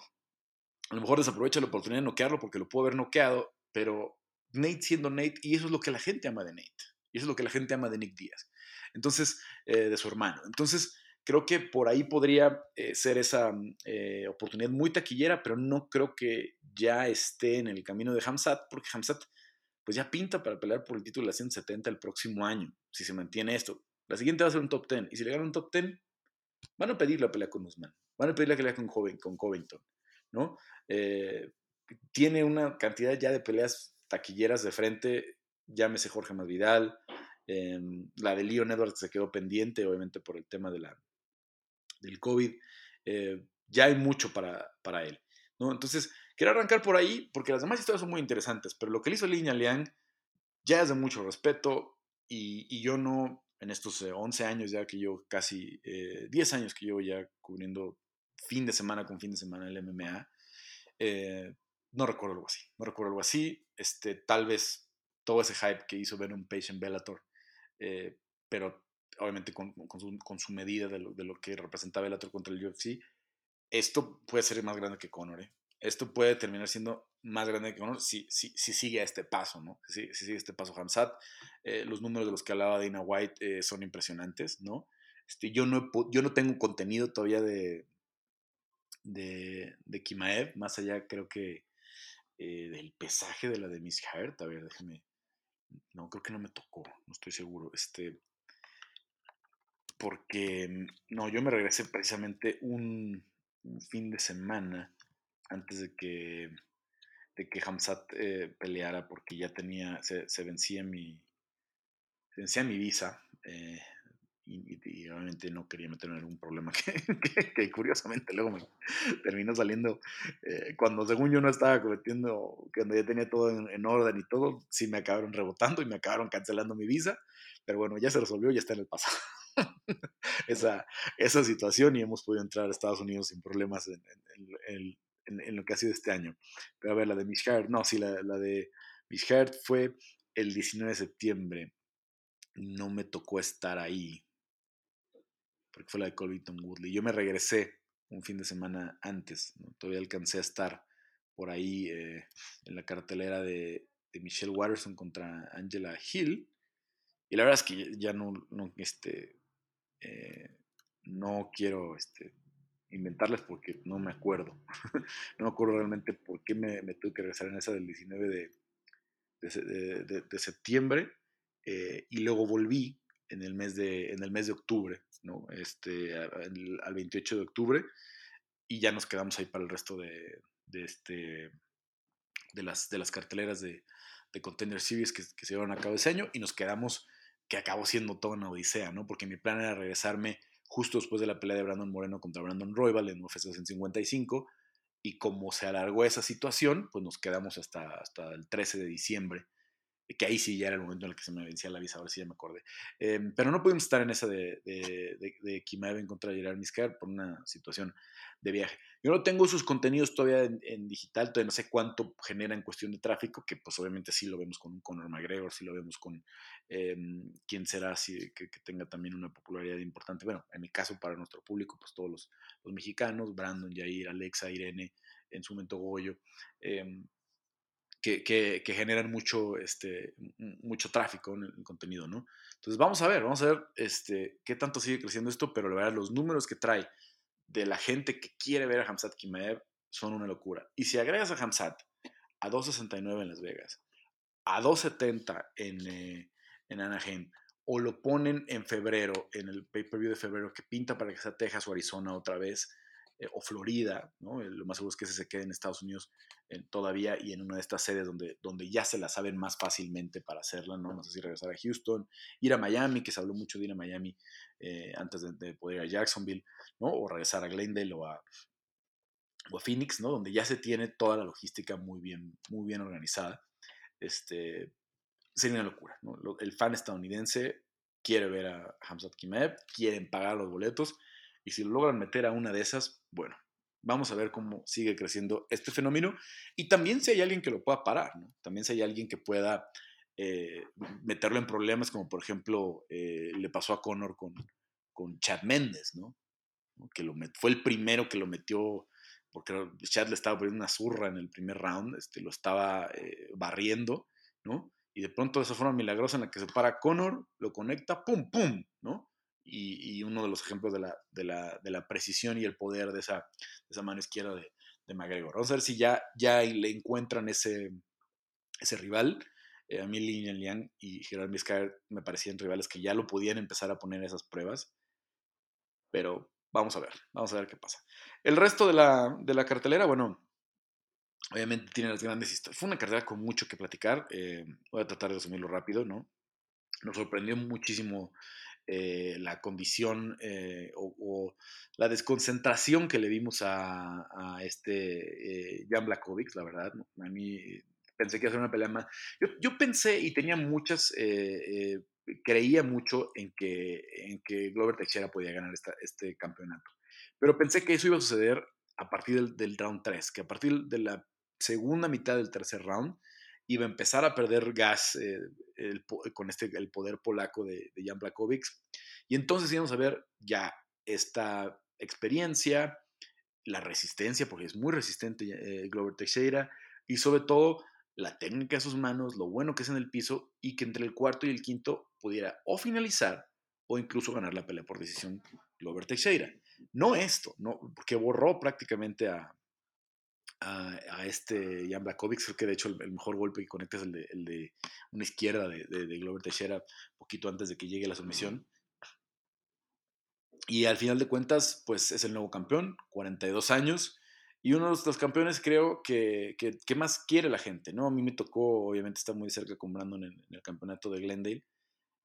A lo mejor desaprovecha la oportunidad de noquearlo porque lo pudo haber noqueado, pero Nate siendo Nate, y eso es lo que la gente ama de Nate. Y eso es lo que la gente ama de Nick Díaz. Entonces, eh, de su hermano. Entonces, creo que por ahí podría eh, ser esa mm, eh, oportunidad muy taquillera, pero no creo que ya esté en el camino de Hamzat, porque Hamzat pues ya pinta para pelear por el título de la 170 el próximo año, si se mantiene esto. La siguiente va a ser un top 10, y si le gana un top 10, van a pedir la pelea con Usman, van a pedir la pelea con, con Covington, ¿no? tiene una cantidad ya de peleas taquilleras de frente llámese Jorge Masvidal, em, la de Leon Edwards se quedó pendiente, obviamente por el tema de la, del COVID. Eh, ya hay mucho para, para él. ¿no? Entonces, quiero arrancar por ahí porque las demás historias son muy interesantes, pero lo que le hizo Lina Liang ya es de mucho respeto y yo no, en estos 11 eh, años ya que yo, casi 10 eh, años que llevo ya cubriendo fin de semana con fin de semana el MMA, no recuerdo algo así, no recuerdo algo así, este, tal vez todo ese hype que hizo Venom Page en Bellator, eh, pero obviamente con, con, su, medida de lo, de lo, que representa Bellator contra el UFC, esto puede ser más grande que Conor. ¿Eh? Esto puede terminar siendo más grande que Conor si, si, si sigue a este paso, ¿no? Si, si sigue este paso Hamzat. Eh, los números de los que hablaba Dana White son impresionantes, ¿no? Este, yo, no yo no tengo contenido todavía de, de, de Kimaev, más allá creo que del pesaje de la de Miss Hart. A ver, déjeme no, creo que no me tocó, no estoy seguro. Este, porque, mm, no, yo me regresé precisamente un, fin de semana antes de que de que Hamzat eh, peleara porque ya tenía, se, vencía mi, se vencía mi visa. Eh, y, obviamente no quería meterme en algún problema que, curiosamente luego me terminó saliendo eh, cuando según yo no estaba cometiendo, cuando ya tenía todo en, orden y todo, sí me acabaron rebotando y me acabaron cancelando mi visa, pero bueno, ya se resolvió, ya está en el pasado esa, esa situación y hemos podido entrar a Estados Unidos sin problemas en, en, lo que ha sido este año. Pero a ver, la de Mishard, no, sí, la, la de Mishard fue el 19 de septiembre. No me tocó estar ahí porque fue la de Colbyton Woodley. Yo me regresé un fin de semana antes, todavía alcancé a estar por ahí eh, en la cartelera de, Michelle Watterson contra Angela Hill. Y la verdad es que ya no, no, este, eh, no quiero este, inventarles porque no me acuerdo. no me acuerdo realmente por qué me, tuve que regresar en esa del 19 de, septiembre. Eh, y luego volví en el mes de, en el mes de octubre, ¿no? Este, al 28 de octubre, y ya nos quedamos ahí para el resto de, este, de, las, de las carteleras de, de Contender Series que, se llevaron a cabo ese año, y nos quedamos, que acabó siendo toda una odisea, ¿no? Porque mi plan era regresarme justo después de la pelea de Brandon Moreno contra Brandon Royal en UFC 155, y como se alargó esa situación, pues nos quedamos hasta, hasta el 13 de diciembre que ahí sí ya era el momento en el que se me vencía la visa, ahora sí ya me acordé. Em, pero no pudimos estar en esa de, de, de, de en contra Gerard Miskar por una situación de viaje. Yo no tengo sus contenidos todavía en, digital, todavía no sé cuánto genera en cuestión de tráfico, que pues obviamente sí lo vemos con Conor McGregor, sí lo vemos con eh, quién será, si, que, tenga también una popularidad importante. Bueno, en mi caso, para nuestro público, pues todos los, los mexicanos, Brandon, Jair, Alexa, Irene, en su momento Goyo. Em, que, generan mucho, este, mucho tráfico en el contenido, ¿no? Entonces vamos a ver, vamos a ver este, qué tanto sigue creciendo esto, pero la verdad los números que trae de la gente que quiere ver a Hamzat Kimaev son una locura. Y si agregas a Hamzat a 2.69 en Las Vegas, a 2.70 en, eh, en Anaheim, o lo ponen en febrero, en el pay-per-view de febrero, que pinta para que sea Texas o Arizona otra vez, eh, o Florida, ¿no? lo más seguro es que ese se quede en Estados Unidos todavía y en una de estas sedes donde, donde ya se la saben más fácilmente para hacerla, ¿no? No sé si regresar a Houston, ir a Miami, que se habló mucho de ir a Miami eh, antes de, poder ir a Jacksonville, ¿no? O regresar a Glendale o a, o a Phoenix, ¿no? Donde ya se tiene toda la logística muy bien, muy bien organizada. Este, sería una locura, ¿no? El fan estadounidense quiere ver a Hamzat Kimev, quieren pagar los boletos y si lo logran meter a una de esas, bueno, vamos a ver cómo sigue creciendo este fenómeno y también si hay alguien que lo pueda parar. También si hay alguien que pueda eh, meterlo en problemas, como por ejemplo eh, le pasó a Conor con, con Chad Méndez, ¿no? Que fue el primero que lo metió, porque Chad le estaba poniendo una zurra en el primer round, este, lo estaba eh, barriendo, ¿no? Y de pronto de esa forma milagrosa en la que se para Conor, lo conecta, ¡pum, pum! ¿no? y, uno de los ejemplos de la, de, la, de la, precisión y el poder de esa, esa mano izquierda de, de, McGregor. Vamos a ver si ya, ya le encuentran ese, ese rival. Eh, a mí Lin Liang y Gerard Vizcaer me parecían rivales que ya lo podían empezar a poner esas pruebas. Pero vamos a ver, vamos a ver qué pasa. El resto de la, de la cartelera, bueno, obviamente tiene las grandes historias. Fue una cartelera con mucho que platicar. Eh, voy a tratar de resumirlo rápido, ¿no? Nos sorprendió muchísimo eh, la condición eh, o, la desconcentración que le vimos a, este Jan Blakovic, la verdad. A mí pensé que iba a ser una pelea más. Yo, pensé y tenía muchas, creía mucho en que, en que Glover Teixeira podía ganar este campeonato. Pero pensé que eso iba a suceder a partir del, round 3, que a partir de la segunda mitad del tercer round iba a empezar a perder gas con este, el poder polaco de, Jan Blachowicz. Y entonces íbamos a ver ya esta experiencia, la resistencia, porque es muy resistente eh, Glover Teixeira, y sobre todo la técnica de sus manos, lo bueno que es en el piso, y que entre el cuarto y el quinto pudiera o finalizar o incluso ganar la pelea por decisión Glover Teixeira. No esto, no, porque borró prácticamente a, a, este Jan Blakovic. Creo que de hecho el, mejor golpe que conecta es el de, una izquierda de, de, Glover Teixeira, poquito antes de que llegue la sumisión. Y al final de cuentas, pues es el nuevo campeón, 42 años. Y uno de los campeones creo que, que, más quiere la gente, ¿no? A mí me tocó, obviamente, estar muy cerca con Brandon en, el campeonato de Glendale.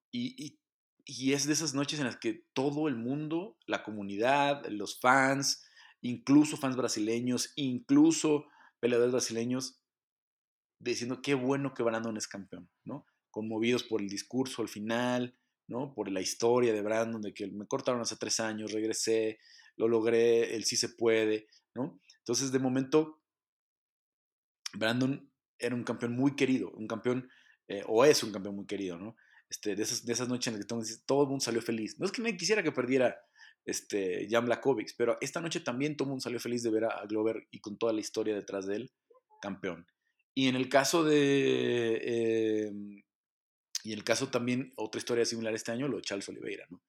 Y, y, y, es de esas noches en las que todo el mundo, la comunidad, los fans, incluso fans brasileños, incluso peleadores brasileños, diciendo qué bueno que Brandon es campeón, ¿no? Conmovidos por el discurso al final, ¿no? Por la historia de Brandon, de que me cortaron hace tres años, regresé, lo logré, él sí se puede, ¿no? Entonces, de momento, Brandon era un campeón muy querido, un campeón, eh, o es un campeón muy querido, ¿no? Este, de, esas, de esas noches en las que todo el mundo salió feliz. No es que me quisiera que perdiera este, Jan Blakovic, pero esta noche también todo el mundo salió feliz de ver a Glover y con toda la historia detrás de él, campeón. Y en el caso de... Em, y en el caso también, otra historia similar este año, lo de Charles Oliveira, ¿no?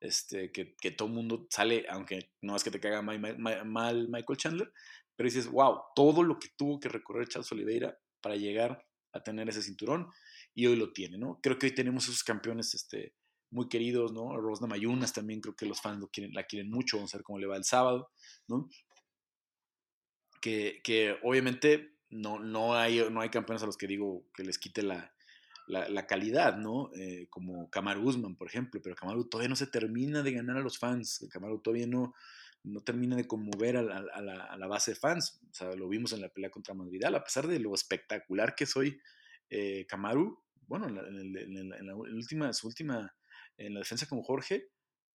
Este, que, que todo el mundo sale, aunque no es que te caiga mal, mal, Michael Chandler, pero dices, wow, todo lo que tuvo que recorrer Charles Oliveira para llegar a tener ese cinturón y hoy lo tiene, ¿no? Creo que hoy tenemos esos campeones este, muy queridos, ¿no? Rosna Mayunas también creo que los fans lo quieren, la quieren mucho, vamos a ver cómo le va el sábado, ¿no? Que, que obviamente no, no, hay, no hay campeones a los que digo que les quite la, la, calidad, ¿no? Eh, como Kamaru Usman, por ejemplo, pero Kamaru todavía no se termina de ganar a los fans, Kamaru todavía no, no termina de conmover a la, base de fans, o sea, lo vimos en la pelea contra Madridal, a pesar de lo espectacular que soy eh, Kamaru, bueno, en la, última, su última, en la defensa con Jorge,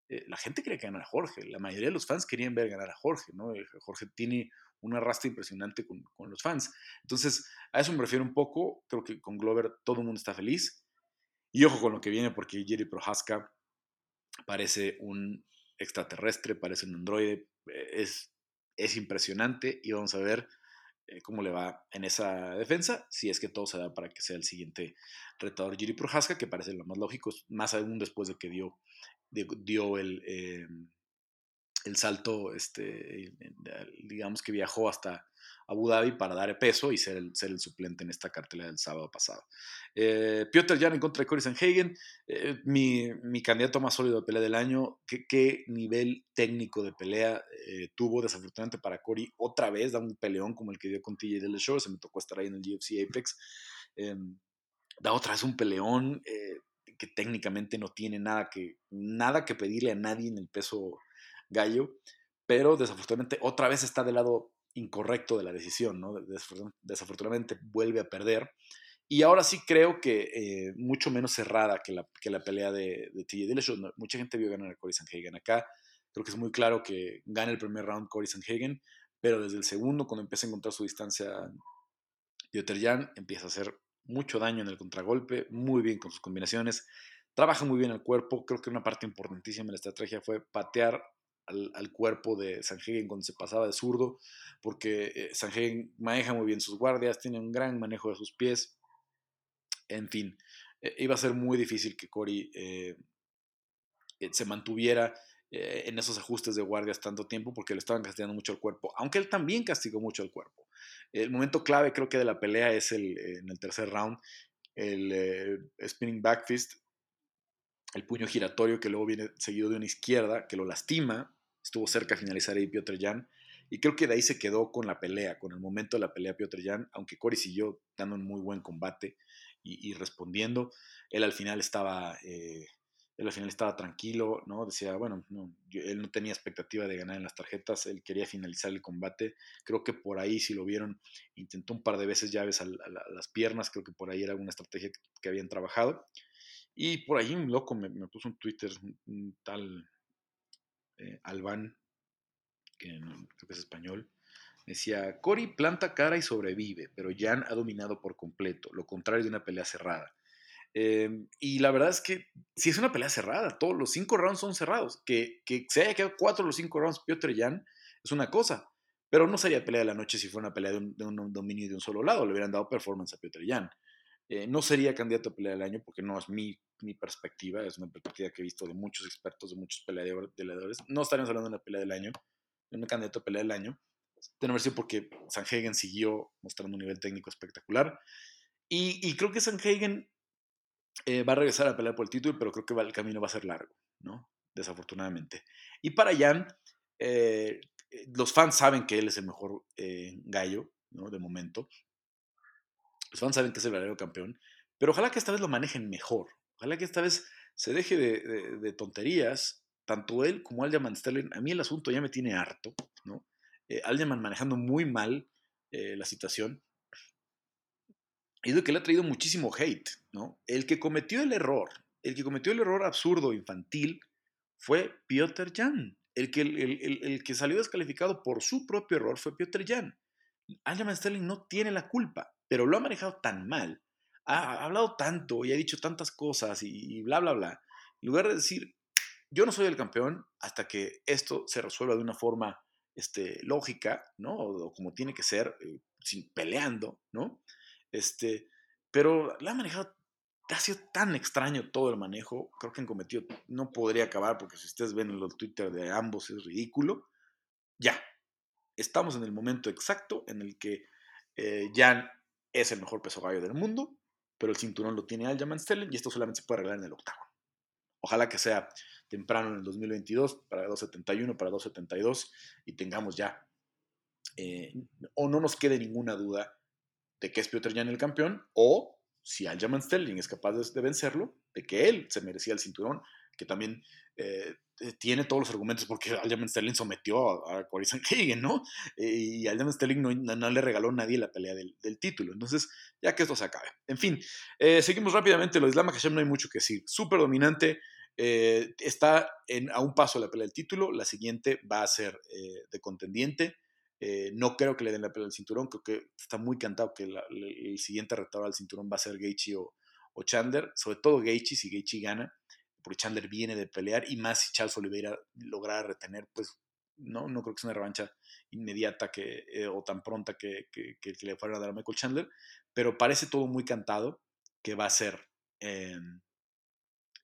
eh, la gente quería ganar a Jorge, la mayoría de los fans querían ver ganar a Jorge, ¿no? Jorge tiene un arrastre impresionante con, los fans. Entonces, a eso me refiero un poco. Creo que con Glover todo el mundo está feliz. Y ojo con lo que viene, porque Jerry Prohaska parece un extraterrestre, parece un androide. Eh, es, es impresionante y vamos a ver eh, cómo le va en esa defensa, si es que todo se da para que sea el siguiente retador. Jerry Prohaska, que parece lo más lógico, más aún después de que dio, dio el, em, el salto, este, digamos que viajó hasta Abu Dhabi para dar peso y ser el, ser el suplente en esta cartela del sábado pasado. Eh, Piotr Jan en contra de Cory Sanhagen, eh, mi, mi, candidato más sólido de pelea del año. ¿Qué, nivel técnico de pelea eh, tuvo desafortunadamente para Cory? Otra vez da un peleón como el que dio con TJ Show, se me tocó estar ahí en el UFC Apex. Em, da otra vez un peleón eh, que técnicamente no tiene nada que, nada que pedirle a nadie en el peso Gallo, pero desafortunadamente otra vez está del lado incorrecto de la decisión, ¿no? Desafortunadamente vuelve a perder. Y ahora sí creo que eh, mucho menos cerrada que la, que la pelea de, de TJ Dillashaw. Mucha gente vio ganar a Cory Sanhagen acá. Creo que es muy claro que gana el primer round Cory Sanhagen, pero desde el segundo, cuando empieza a encontrar su distancia, Piotr Jan empieza a hacer mucho daño en el contragolpe, muy bien con sus combinaciones, trabaja muy bien el cuerpo. Creo que una parte importantísima de la estrategia fue patear al, cuerpo de Sanhagen cuando se pasaba de zurdo, porque eh, Sanhagen maneja muy bien sus guardias, tiene un gran manejo de sus pies. En fin, eh, iba a ser muy difícil que Cory eh, se mantuviera en esos ajustes de guardias tanto tiempo porque le estaban castigando mucho el cuerpo, aunque él también castigó mucho el cuerpo. El momento clave creo que de la pelea es el, en el tercer round, el spinning back fist, el puño giratorio que luego viene seguido de una izquierda que lo lastima estuvo cerca de finalizar ahí Piotr Jan. Y creo que de ahí se quedó con la pelea, con el momento de la pelea Piotr Jan, aunque Cory siguió dando un muy buen combate y, respondiendo. Él al final estaba, eh, él al final estaba tranquilo, ¿no? Decía, bueno, no, él no tenía expectativa de ganar en las tarjetas, él quería finalizar el combate. Creo que por ahí, si lo vieron, intentó un par de veces llaves a, las piernas, creo que por ahí era una estrategia que, habían trabajado. Y por ahí un loco me puso un Twitter, un tal eh, Albán, que creo que es español, decía, Cory planta cara y sobrevive, pero Jan ha dominado por completo, lo contrario de una pelea cerrada. Em, y la verdad es que si es una pelea cerrada, todos los cinco rounds son cerrados. Que, que se haya quedado cuatro de los cinco rounds Piotr Jan es una cosa, pero no sería pelea de la noche si fuera una pelea de un, dominio de un solo lado, le hubieran dado performance a Piotr Jan. Eh, no sería candidato a pelea del año porque no es mi, mi, perspectiva, es una perspectiva que he visto de muchos expertos, de muchos peleadores. No estaríamos hablando de una pelea del año, de un candidato a pelea del año. Tenemos que porque Sanhagen siguió mostrando un nivel técnico espectacular. Y, creo que Sanhagen eh, va a regresar a pelear por el título, pero creo que el camino va a ser largo, ¿no? Desafortunadamente. Y para Jan, eh, los fans saben que él es el mejor gallo, ¿no? De momento. Los fans saben que es el verdadero campeón, pero ojalá que esta vez lo manejen mejor. Ojalá que esta vez se deje de, tonterías, tanto él como Alderman Sterling. A mí el asunto ya me tiene harto, ¿no? Eh, manejando muy mal eh, la situación. Y que le ha traído muchísimo hate, ¿no? El que cometió el error, el que cometió el error absurdo, infantil, fue Piotr Jan. El que, el, que salió descalificado por su propio error fue Piotr Jan. Aljamain Sterling no tiene la culpa, pero lo ha manejado tan mal, ha, hablado tanto y ha dicho tantas cosas y, bla, bla, bla. En lugar de decir, yo no soy el campeón hasta que esto se resuelva de una forma este, lógica, ¿no? O, como tiene que ser, eh, sin peleando, ¿no? Este, pero la ha manejado, ha sido tan extraño todo el manejo, creo que han cometido, no podría acabar porque si ustedes ven el Twitter de ambos es ridículo. Ya, estamos en el momento exacto en el que eh, Jan es el mejor peso gallo del mundo, pero el cinturón lo tiene Aljamain Sterling y esto solamente se puede arreglar en el octavo. Ojalá que sea temprano en el 2022 para 271, para 272 y tengamos ya, eh, o no nos quede ninguna duda de que es Piotr Jan el campeón, o si Aljamain Sterling es capaz de, vencerlo, de que él se merecía el cinturón, que también eh, eh, tiene todos los argumentos porque Aljamain Sterling sometió a, a Corey ¿no? y Aljamain Sterling no, le regaló a nadie la pelea del, título. Entonces, ya que esto se acabe. En fin, seguimos rápidamente. Lo de Islam Hashem no hay mucho que decir. Súper dominante. Eh, está a un paso de la pelea del título. La siguiente va a ser eh, de contendiente. Eh, no creo que le den la pelea del cinturón. Creo que está muy cantado que el siguiente retador al cinturón va a ser Gaethje o, o Chandler. Sobre todo Gaethje, si Gaethje gana. Porque Chandler viene de pelear. Y más si Charles Oliveira logra retener, pues no, no creo que sea una revancha inmediata que, o tan pronta que, que, que, le fuera a dar a Michael Chandler. Pero parece todo muy cantado que va a ser em,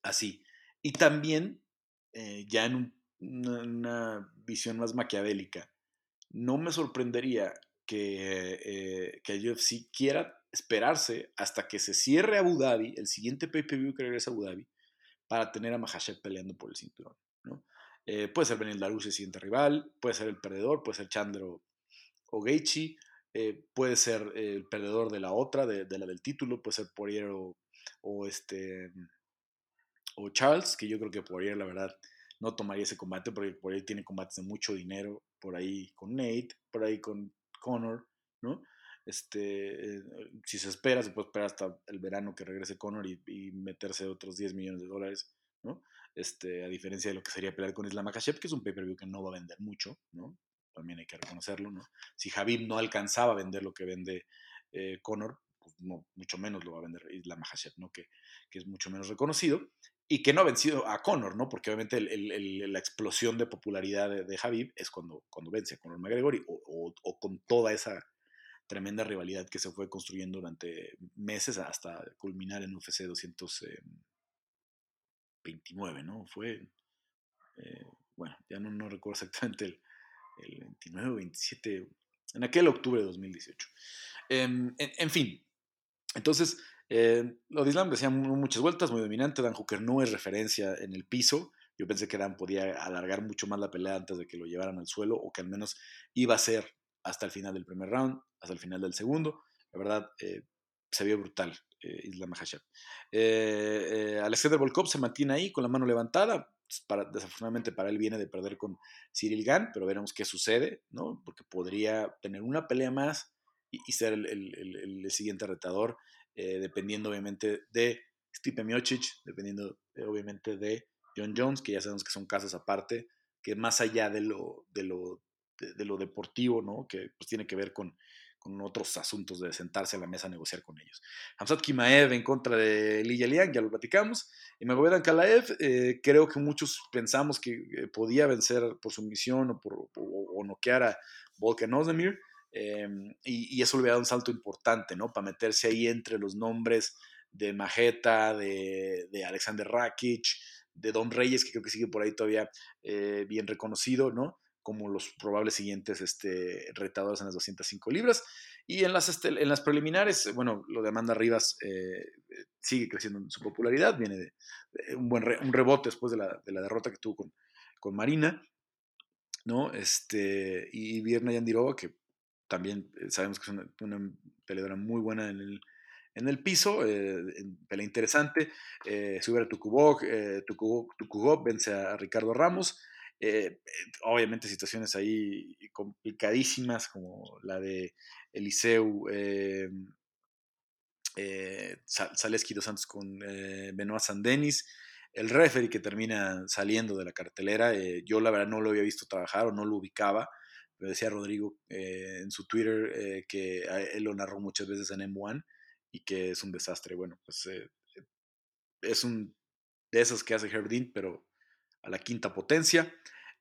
así. Y también, eh, ya en una, visión más maquiavélica, no me sorprendería que, eh, que el UFC quiera esperarse hasta que se cierre Abu Dhabi, el siguiente pay-per-view que regresa a Abu Dhabi, para tener a Mahashev peleando por el cinturón. ¿no? Eh, puede ser Benil Darush el siguiente rival, puede ser el perdedor, puede ser Chandler o, o puede ser el perdedor de la otra, de, la del título, puede ser Poirier o, o este o Charles, que yo creo que Poirier, la verdad, no tomaría ese combate porque Poirier tiene combates de mucho dinero, por ahí con Nate, por ahí con Connor, ¿no? Este, eh, si se espera, se puede esperar hasta el verano que regrese Connor y, meterse otros 10 millones de dólares, ¿no? Este, a diferencia de lo que sería pelear con Islam Makhachev, que es un pay-per-view que no va a vender mucho, ¿no? También hay que reconocerlo, ¿no? Si Javib no alcanzaba a vender lo que vende eh, Connor, pues mucho menos lo va a vender Islam Makhachev, ¿no? Que, que es mucho menos reconocido y que no ha vencido a Conor, ¿no? Porque obviamente la explosión de popularidad de, de, es cuando, cuando vence a Conor McGregor o, con toda esa tremenda rivalidad que se fue construyendo durante meses hasta culminar en UFC 229, ¿no? Fue, eh, bueno, ya no, recuerdo exactamente el, 29 o 27, en aquel octubre de 2018. Em, en fin, entonces eh, lo de Islam decía muchas vueltas, muy dominante. Dan Hooker no es referencia en el piso. Yo pensé que Dan podía alargar mucho más la pelea antes de que lo llevaran al suelo, o que al menos iba a ser hasta el final del primer round, hasta el final del segundo. La verdad, eh, se vio brutal eh, Islam Mahashev. Eh, Alexander Volkov se mantiene ahí con la mano levantada. Para, desafortunadamente para él viene de perder con Cyril Gann, pero veremos qué sucede, ¿no? Porque podría tener una pelea más y, ser el, el, siguiente retador. Eh, dependiendo obviamente de Stipe Miocic, dependiendo eh, obviamente de John Jones, que ya sabemos que son casos aparte, que más allá de lo, de lo, de, lo deportivo, ¿no? que pues tiene que ver con, con otros asuntos de sentarse a la mesa a negociar con ellos. Hamzat Kimaev en contra de Li Liang, ya lo platicamos. Y Magomed Kalaev, eh, creo que muchos pensamos que podía vencer por su misión o, por, o, noquear a Volkan Ozdemir. Em, y, eso le había dado un salto importante, ¿no? Para meterse ahí entre los nombres de Majeta, de, de Alexander Rakic, de Don Reyes, que creo que sigue por ahí todavía eh, bien reconocido, ¿no? Como los probables siguientes este, retadores en las 205 libras. Y en las, este, en las preliminares, bueno, lo de Amanda Rivas eh, sigue creciendo en su popularidad, viene de, un buen un rebote después de la, de la, derrota que tuvo con, Marina. ¿no? Este, y Vierna Yandirova, que también eh, sabemos que es una, peleadora muy buena en el, piso, eh, pelea interesante. Eh, sube a Tukubok, eh, vence a Ricardo Ramos. Eh, obviamente situaciones ahí complicadísimas como la de Eliseu Saleski dos Santos con Benoit Sandenis el referee que termina saliendo de la cartelera, eh, yo la verdad no lo había visto trabajar o no lo ubicaba, pero decía Rodrigo eh, en su Twitter eh, que él lo narró muchas veces en M1 y que es un desastre. Bueno, pues es un de esos que hace Herb pero a la quinta potencia.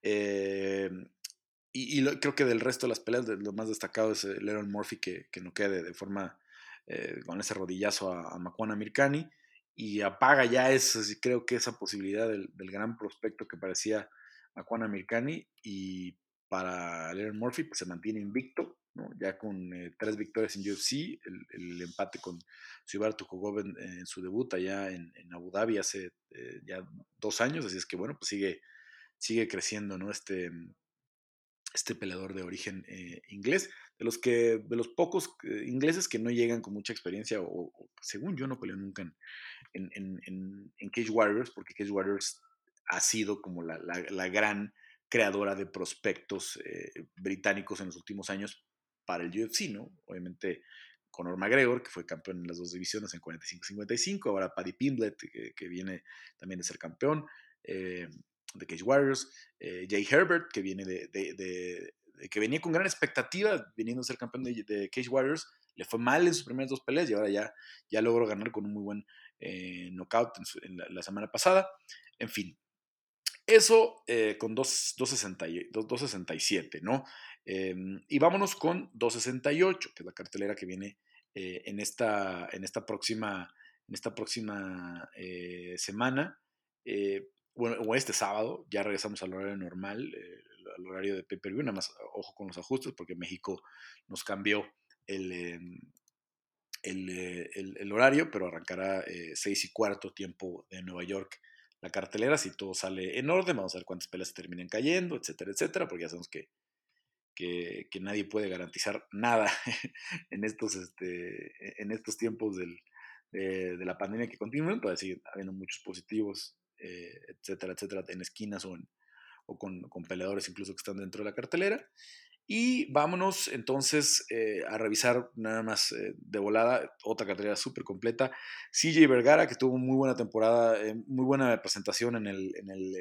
Y, creo que del resto de las peleas, lo más destacado es Leron Murphy, que, que no quede de forma con ese rodillazo a, a Macuana Mirkani y apaga ya eso, creo que esa posibilidad del, gran prospecto que parecía a Juan Americani y para Leonard Murphy pues se mantiene invicto, ¿no? ya con eh, tres victorias en UFC, el, empate con Suibar jugó en, su debut allá en, Abu Dhabi hace eh, ya dos años, así es que bueno, pues sigue, sigue creciendo ¿no? este, este peleador de origen eh, inglés, de los que de los pocos ingleses que no llegan con mucha experiencia o, según yo no peleó nunca en, en, Cage Warriors, porque Cage Warriors ha sido como la, gran creadora de prospectos eh, británicos en los últimos años para el UFC, ¿no? Obviamente Conor McGregor, que fue campeón en las dos divisiones en 45-55, ahora Paddy Pimblet, que, viene también de ser campeón eh, de Cage Warriors, eh, Jay Herbert, que viene de, que venía con gran expectativa, viniendo a ser campeón de, Cage Warriors, le fue mal en sus primeras dos peleas y ahora ya, ya logró ganar con un muy buen eh, knockout en, la, semana pasada. En fin, eso eh, con 267, ¿no? Em, y vámonos con 268, que es la cartelera que viene eh, en, esta, en esta próxima, en esta próxima semana. Bueno, o este sábado, ya regresamos al horario normal, al horario de pay-per-view, nada más ojo con los ajustes, porque México nos cambió el, em, eh, el, horario, pero arrancará eh, seis y cuarto tiempo de Nueva York la cartelera, si todo sale en orden, vamos a ver cuántas peleas se terminen cayendo, etcétera, etcétera, porque ya sabemos que, que, nadie puede garantizar nada en estos, este, en estos tiempos del, de, la pandemia que continúan, puede seguir habiendo muchos positivos, eh, etcétera, etcétera, en esquinas o, con, peleadores incluso que están dentro de la cartelera. Y vámonos entonces eh, a revisar nada más eh, de volada otra carrera súper completa. CJ Vergara, que tuvo muy buena temporada, eh, muy buena presentación en el, en el,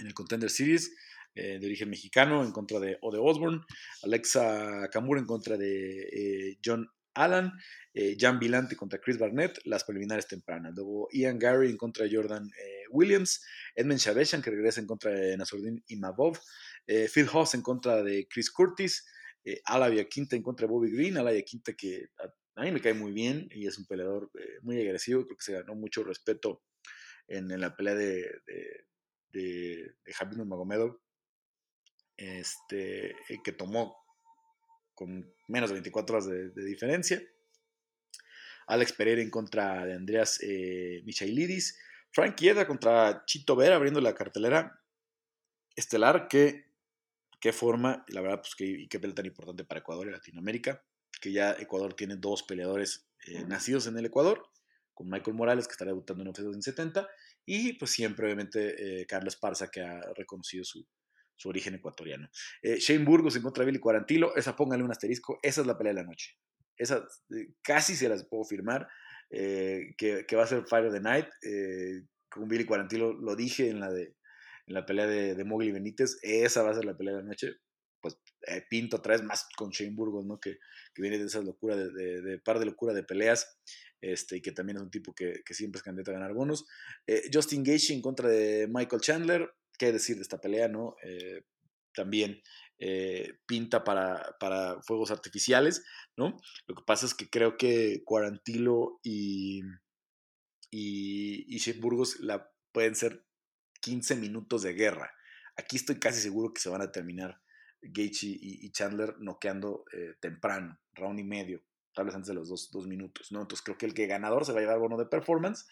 en el Contender Series, de origen mexicano, en contra de Ode Osborne. Alexa Kamura en contra de John Allen. Jan Vilante contra Chris Barnett, las preliminares tempranas. Luego Ian Gary en contra de Jordan Williams. Edmund Shaveshan, que regresa en contra de Nasruddin Imavov. Eh, Phil Hoss en contra de Chris Curtis, eh, Alavia Quinta en contra de Bobby Green, Alavia Quinta que a, mí me cae muy bien y es un peleador eh, muy agresivo, creo que se ganó mucho respeto en, la pelea de, de, de, de Magomedo, este, que tomó con menos de 24 horas de, diferencia. Alex Pereira en contra de Andreas eh, Michailidis. Frank Hieda contra Chito Vera abriendo la cartelera estelar que qué forma, la verdad, pues qué, qué pelea tan importante para Ecuador y Latinoamérica, que ya Ecuador tiene dos peleadores eh, nacidos en el Ecuador, con Michael Morales, que estará debutando en UFC 270, y pues siempre, obviamente, eh, Carlos Parza, que ha reconocido su, su origen ecuatoriano. Eh, Shane Burgos en contra de Billy Cuarantilo, esa póngale un asterisco, esa es la pelea de la noche. Esa casi se las puedo firmar, que, que, va a ser Fire of the Night. con Billy Cuarantilo lo dije en la de en la pelea de, de Mowgli Benítez. Esa va a ser la pelea de la noche. Pues eh, pinto otra vez más con Shane Burgos, ¿no? Que, que viene de esa locura, de, de, par de locura de peleas. Este, y que también es un tipo que, que siempre es candidato a ganar bonos. Eh, Justin Gaethje en contra de Michael Chandler. ¿Qué decir de esta pelea, no? Eh, también pinta para, para, fuegos artificiales, ¿no? Lo que pasa es que creo que Cuarantilo y, y, y Burgos la, pueden ser 15 minutos de guerra. Aquí estoy casi seguro que se van a terminar Gaethje y, Chandler noqueando eh, temprano, round y medio, tal vez antes de los dos, minutos, ¿no? Entonces creo que el que ganador se va a llevar bono de performance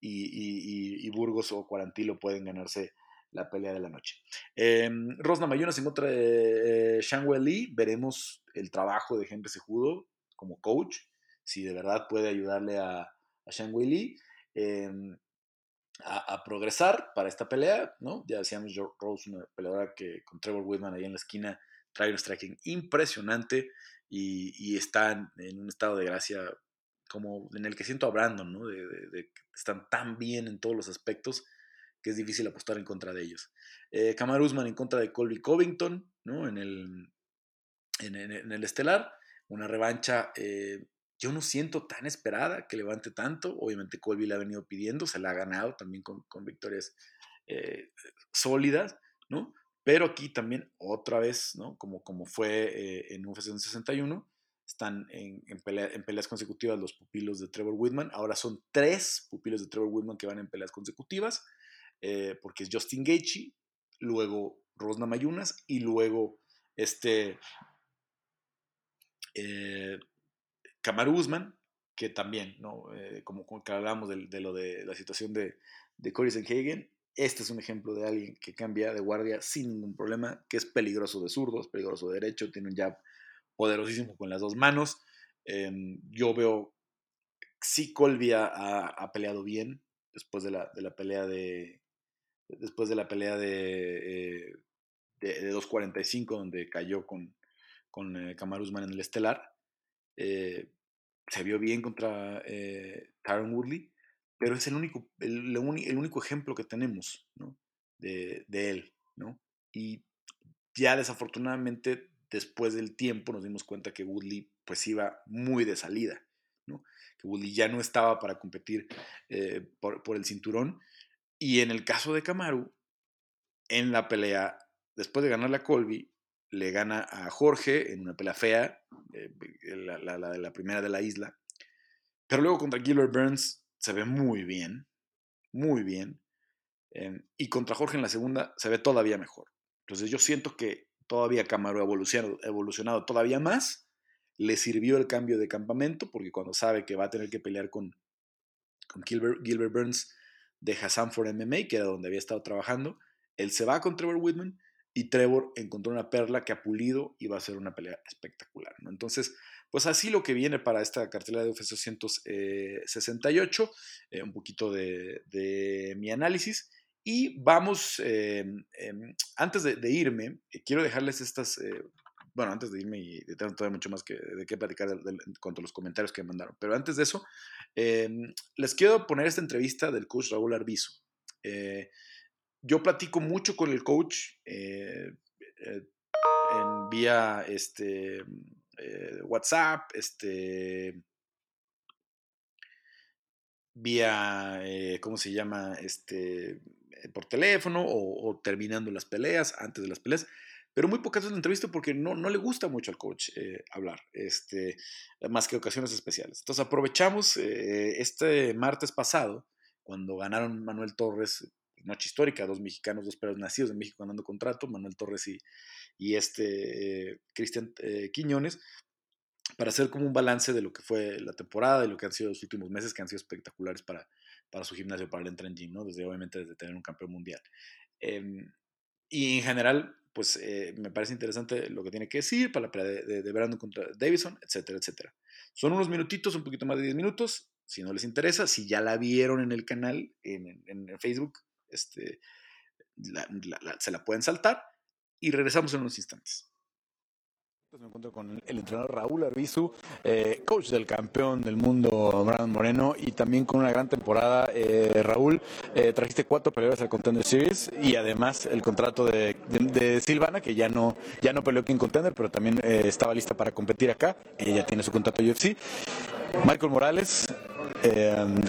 y, Burgos o Cuarantilo pueden ganarse la pelea de la noche. Eh, Rosna Mayunas en contra de eh, Shang Lee. Veremos el trabajo de Henry Sejudo como coach, si de verdad puede ayudarle a, a Shang Lee. Em, a, progresar para esta pelea, ¿no? Ya decíamos, Rose, una peleadora que con Trevor Whitman ahí en la esquina trae un striking impresionante y, está en, un estado de gracia como en el que siento a Brandon, ¿no? De, que están tan bien en todos los aspectos que es difícil apostar en contra de ellos. Eh, Kamar Usman en contra de Colby Covington, ¿no? En el, en, el estelar, una revancha eh, yo no siento tan esperada que levante tanto. Obviamente Colby la ha venido pidiendo, se la ha ganado también con, victorias eh, sólidas, ¿no? Pero aquí también otra vez, ¿no? Como, como fue eh, en UFC 61, están en, en, peleas consecutivas los pupilos de Trevor Whitman. Ahora son tres pupilos de Trevor Whitman que van en peleas consecutivas, eh, porque es Justin Gaethje, luego Rosna Mayunas y luego este Kamaru Usman, que también, ¿no? Eh, como, que hablamos de, lo de la situación de, de Corey Sanhagen, este es un ejemplo de alguien que cambia de guardia sin ningún problema, que es peligroso de zurdo, es peligroso de derecho, tiene un jab poderosísimo con las dos manos. Em, yo veo, si Colby ha, peleado bien después de la, de la, pelea de. Después de la pelea de, eh, de, 2.45, donde cayó con, con eh, en el estelar. Eh, se vio bien contra eh, Tyron Woodley, pero es el único, el, único ejemplo que tenemos de, él. ¿no? Y ya desafortunadamente después del tiempo nos dimos cuenta que Woodley pues iba muy de salida, ¿no? que Woodley ya no estaba para competir por, por, el cinturón. Y en el caso de Kamaru, en la pelea, después de ganarle a Colby, le gana a Jorge en una pelea fea, eh, la, de la primera de la isla. Pero luego contra Gilbert Burns se ve muy bien, muy bien. Y contra Jorge en la segunda se ve todavía mejor. Entonces yo siento que todavía Camaro ha evolucionado, evolucionado todavía más. Le sirvió el cambio de campamento porque cuando sabe que va a tener que pelear con, con Gilbert Burns de Hassan for MMA, que era donde había estado trabajando, él se va con Trevor Whitman y Trevor encontró una perla que ha pulido y va a ser una pelea espectacular. ¿no? Entonces, pues así lo que viene para esta cartelera de UFC 268, eh, un poquito de, mi análisis. Y vamos, eh, em, antes de, irme, eh, quiero dejarles estas, bueno, antes de irme y tengo todavía mucho más que, de qué platicar de, cuanto a los comentarios que me mandaron, pero antes de eso, em, les quiero poner esta entrevista del coach Raúl Arbizu yo platico mucho con el coach eh, eh, en vía este, eh, WhatsApp, este, vía, ¿cómo se llama? Este, por teléfono o, terminando las peleas, antes de las peleas. Pero muy pocas veces la entrevisto porque no, no le gusta mucho al coach hablar, este, más que ocasiones especiales. Entonces aprovechamos este martes pasado, cuando ganaron Manuel Torres noche histórica, dos mexicanos, dos perros nacidos en México ganando contrato, Manuel Torres y, y este eh, Cristian eh, Quiñones, para hacer como un balance de lo que fue la temporada, de lo que han sido los últimos meses, que han sido espectaculares para, para su gimnasio, para el Entrenjin, ¿no? Desde, obviamente, desde tener un campeón mundial. Em, y en general, pues eh, me parece interesante lo que tiene que decir para la pelea de, de, Brandon contra Davison, etcétera, etcétera. Son unos minutitos, un poquito más de 10 minutos. Si no les interesa, si ya la vieron en el canal, en, en Facebook, este, se la pueden saltar y regresamos en unos instantes. Me encuentro con el entrenador Raúl Arbizu, eh, coach del campeón del mundo Brandon Moreno y también con una gran temporada. Eh, Raúl, eh, trajiste cuatro peleas al Contender Series y además el contrato de, Silvana, que ya no, ya no peleó aquí en Contender, pero también estaba lista para competir acá. Ella tiene su contrato UFC. Michael Morales,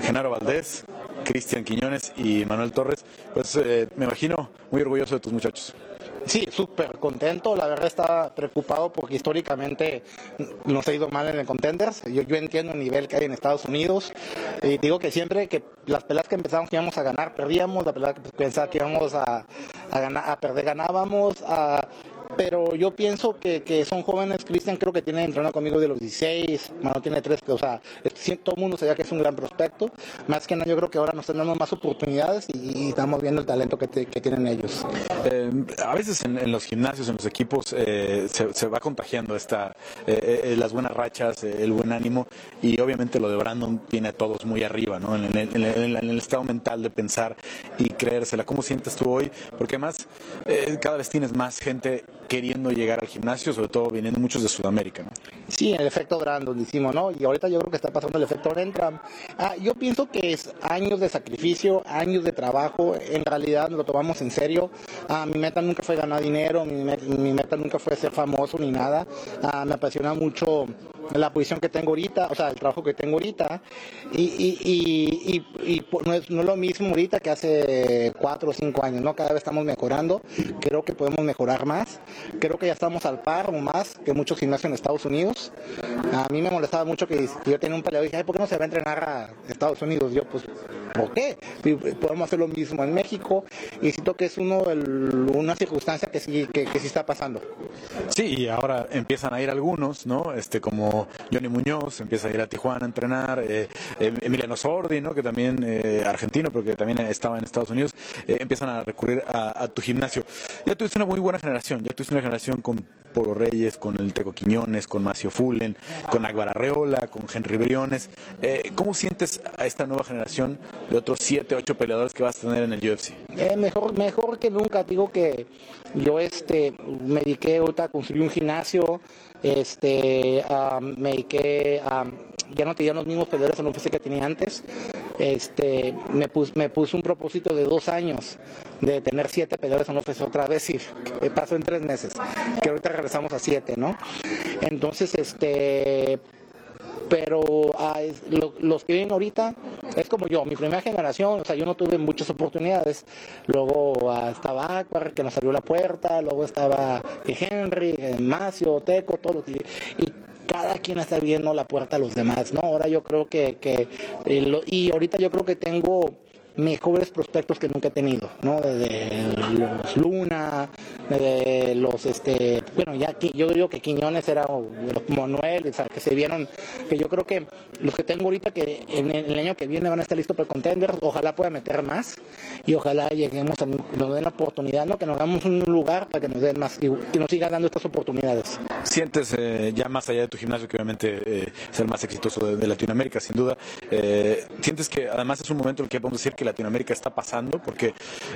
Genaro Valdés, Cristian Quiñones y Manuel Torres, pues eh, me imagino muy orgulloso de tus muchachos. Sí, súper contento. La verdad estaba preocupado porque históricamente nos ha ido mal en el contenders. Yo, yo entiendo el nivel que hay en Estados Unidos. Y digo que siempre que las peleas que empezamos que íbamos a ganar, perdíamos. La pelea que pensaba que íbamos a, ganar, a perder, ganábamos. A, pero yo pienso que, que son jóvenes, Cristian creo que tiene entrenado conmigo de los 16, Mano tiene 3, o sea, todo el mundo sabía que es un gran prospecto. Más que nada, yo creo que ahora nos dando más oportunidades y, estamos viendo el talento que, tienen ellos. Eh, a veces en, los gimnasios, en los equipos, eh, se, va contagiando esta, eh, las buenas rachas, el buen ánimo y obviamente lo de Brandon tiene a todos muy arriba, ¿no? En, el estado mental de pensar y creérsela. ¿Cómo sientes tú hoy? Porque además cada vez tienes más gente queriendo llegar al gimnasio, sobre todo viniendo muchos de Sudamérica, ¿no? Sí, el efecto Brandon, decimos, ¿no? Y ahorita yo creo que está pasando el efecto Rentram. Ah, yo pienso que es años de sacrificio, años de trabajo, en realidad lo tomamos en serio. Ah, mi meta nunca fue ganar dinero, mi, meta, nunca fue ser famoso ni nada. Ah, me apasiona mucho la posición que tengo ahorita, o sea, el trabajo que tengo ahorita, y, y, y, no, es, no, es, lo mismo ahorita que hace cuatro o cinco años, ¿no? Cada vez estamos mejorando, creo que podemos mejorar más, creo que ya estamos al par o más que muchos gimnasios en Estados Unidos. A mí me molestaba mucho que yo tenía un peleador y dije, ¿por qué no se va a entrenar a Estados Unidos? Yo, pues, ¿por qué? Podemos hacer lo mismo en México, y siento que es uno una circunstancia que sí, que, que sí está pasando. Sí, y ahora empiezan a ir algunos, ¿no? Este, como Johnny Muñoz, empieza a ir a Tijuana a entrenar, eh, eh, Emiliano Sordi, ¿no? que también eh, argentino, pero que también estaba en Estados Unidos, empiezan a recurrir a, tu gimnasio. Ya tuviste una muy buena generación, ya tuviste una generación con Polo Reyes, con el Teco Quiñones, con Macio Fullen, con Aguar Arreola, con Henry Briones. ¿Cómo sientes a esta nueva generación de otros 7, 8 peleadores que vas a tener en el UFC? mejor, mejor que nunca, digo que yo este, me dediqué ahorita a construir un gimnasio, este, me dediqué a, ya no tenía los mismos peleadores en UFC que tenía antes, este, me, pus, me puse un propósito de dos años de tener siete peleadores en UFC otra vez y pasó en tres meses, que ahorita regresamos a siete, ¿no? Entonces, este, pero ah, los que vienen ahorita es como yo, mi primera generación, o sea, yo no tuve muchas oportunidades. Luego ah, estaba Aquar, que nos abrió la puerta, luego estaba Henry, Macio, Teco, todo. Y, y cada quien está abriendo la puerta a los demás, ¿no? Ahora yo creo que, que eh, y ahorita yo creo que tengo mejores prospectos que nunca he tenido, ¿no? Desde los Luna, de los, este, bueno, ya yo digo que Quiñones era los Manuel, o sea, que se vieron, que yo creo que los que tengo ahorita que en el año que viene van a estar listos para contenders, ojalá pueda meter más y ojalá lleguemos a nos den la oportunidad, ¿no? Que nos damos un lugar para que nos den más y que nos siga dando estas oportunidades. Sientes eh, ya más allá de tu gimnasio, que obviamente eh, es el más exitoso de, Latinoamérica, sin duda, eh, sientes que además es un momento en el que podemos decir que Latinoamérica está pasando, porque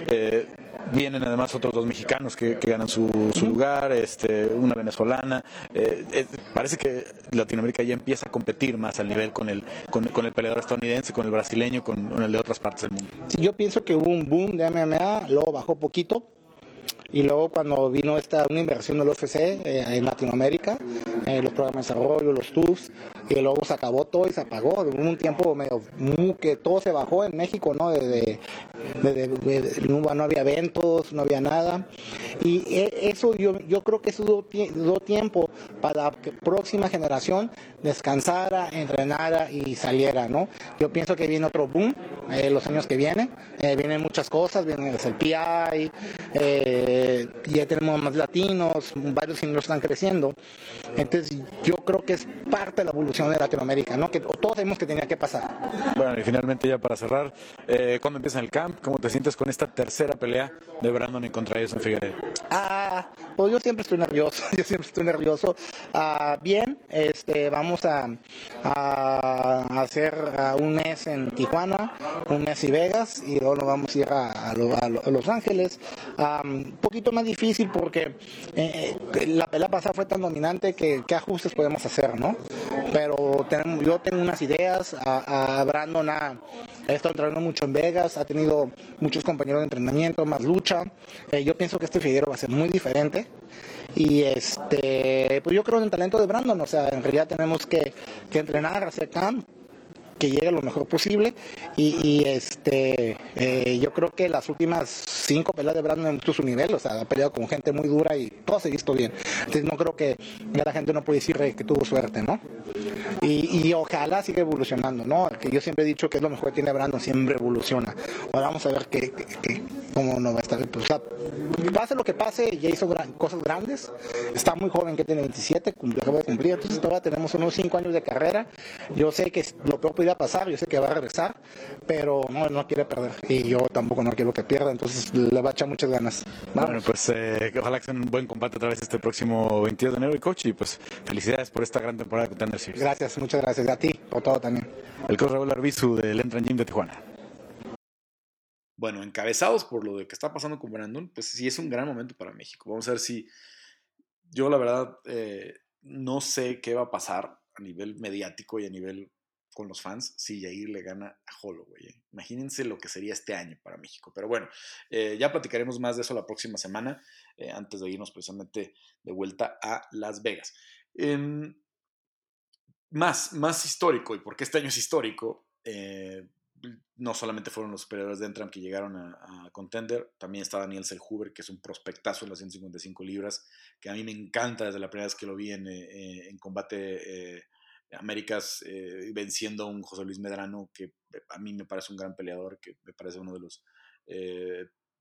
eh, vienen además otros dos mexicanos que, ganan su, lugar, este, una venezolana. Eh, parece que Latinoamérica ya empieza a competir más al nivel con el, con, el peleador estadounidense, con el brasileño, con, el de otras partes del mundo. Sí, yo pienso que hubo un boom de MMA, luego bajó poquito, y luego cuando vino esta una inversión del UFC eh, en Latinoamérica, eh, los programas de desarrollo, los tours, y luego se acabó todo y se apagó. Hubo un tiempo medio que todo se bajó en México, ¿no? De, no, había eventos, no había nada. Y e, eso yo, yo creo que eso dio, tiempo para que próxima generación descansara, entrenara y saliera, ¿no? Yo pienso que viene otro boom eh, los años que vienen. vienen muchas cosas, viene el PI, eh, ya tenemos más latinos, varios ingleses están creciendo. Entonces yo creo que es parte de la evolución de Latinoamérica, ¿no? Que todos sabemos que tenía que pasar. Bueno, y finalmente ya para cerrar, eh, ¿cuándo empieza el camp? ¿Cómo te sientes con esta tercera pelea de Brandon y contra en Figueroa? Ah, pues yo siempre estoy nervioso, yo siempre estoy nervioso. Ah, bien, este, vamos a, a hacer un mes en Tijuana, un mes y Vegas, y luego nos vamos a ir a, Los Ángeles. un poquito más difícil porque eh, la pelea pasada fue tan dominante que qué ajustes podemos hacer, ¿no? Pero tenemos, yo tengo unas ideas, a, a Brandon ha, estado entrenando mucho en Vegas, ha tenido muchos compañeros de entrenamiento, más lucha. Eh, yo pienso que este Figueroa va a ser muy diferente. Y este, pues yo creo en el talento de Brandon, o sea, en realidad tenemos que, que entrenar, hacer camp, que llegue lo mejor posible y, este eh, yo creo que las últimas cinco peleas de Brandon en su nivel, o sea, ha peleado con gente muy dura y todo se ha visto bien. Entonces no creo que ya la gente no puede decir que tuvo suerte, ¿no? Y, ojalá siga evolucionando, ¿no? Que yo siempre he dicho que es lo mejor que tiene Brandon, siempre evoluciona. Ahora vamos a ver qué, ¿cómo no va a estar? Pues, pase lo que pase, ya hizo cosas grandes, está muy joven, que tiene 27, acaba de cumplir, entonces todavía tenemos unos 5 años de carrera. Yo sé que lo peor podría pasar, yo sé que va a regresar, pero no, no quiere perder y yo tampoco no quiero que pierda, entonces le va a echar muchas ganas. Bueno, pues eh, ojalá que sea un buen combate otra vez este próximo 22 de enero y coach y pues felicidades por esta gran temporada de Contender Series. Gracias, muchas gracias a ti por todo también. El coach Raúl Arbizu del Entran Gym de Tijuana. Bueno, encabezados por lo de que está pasando con Brandon, pues sí es un gran momento para México. Vamos a ver si yo la verdad eh, no sé qué va a pasar a nivel mediático y a nivel con los fans si Jair le gana a Holloway. ¿eh? Imagínense lo que sería este año para México. Pero bueno, eh, ya platicaremos más de eso la próxima semana, antes de irnos precisamente de vuelta a Las Vegas. Em, más, más histórico, y porque este año es histórico, no solamente fueron los superiores de Entram que llegaron a, Contender, también está Daniel Selhuber, que es un prospectazo en las 155 libras, que a mí me encanta desde la primera vez que lo vi en, eh, en combate eh, Américas, eh, venciendo a un José Luis Medrano, que a mí me parece un gran peleador, que me parece uno de los,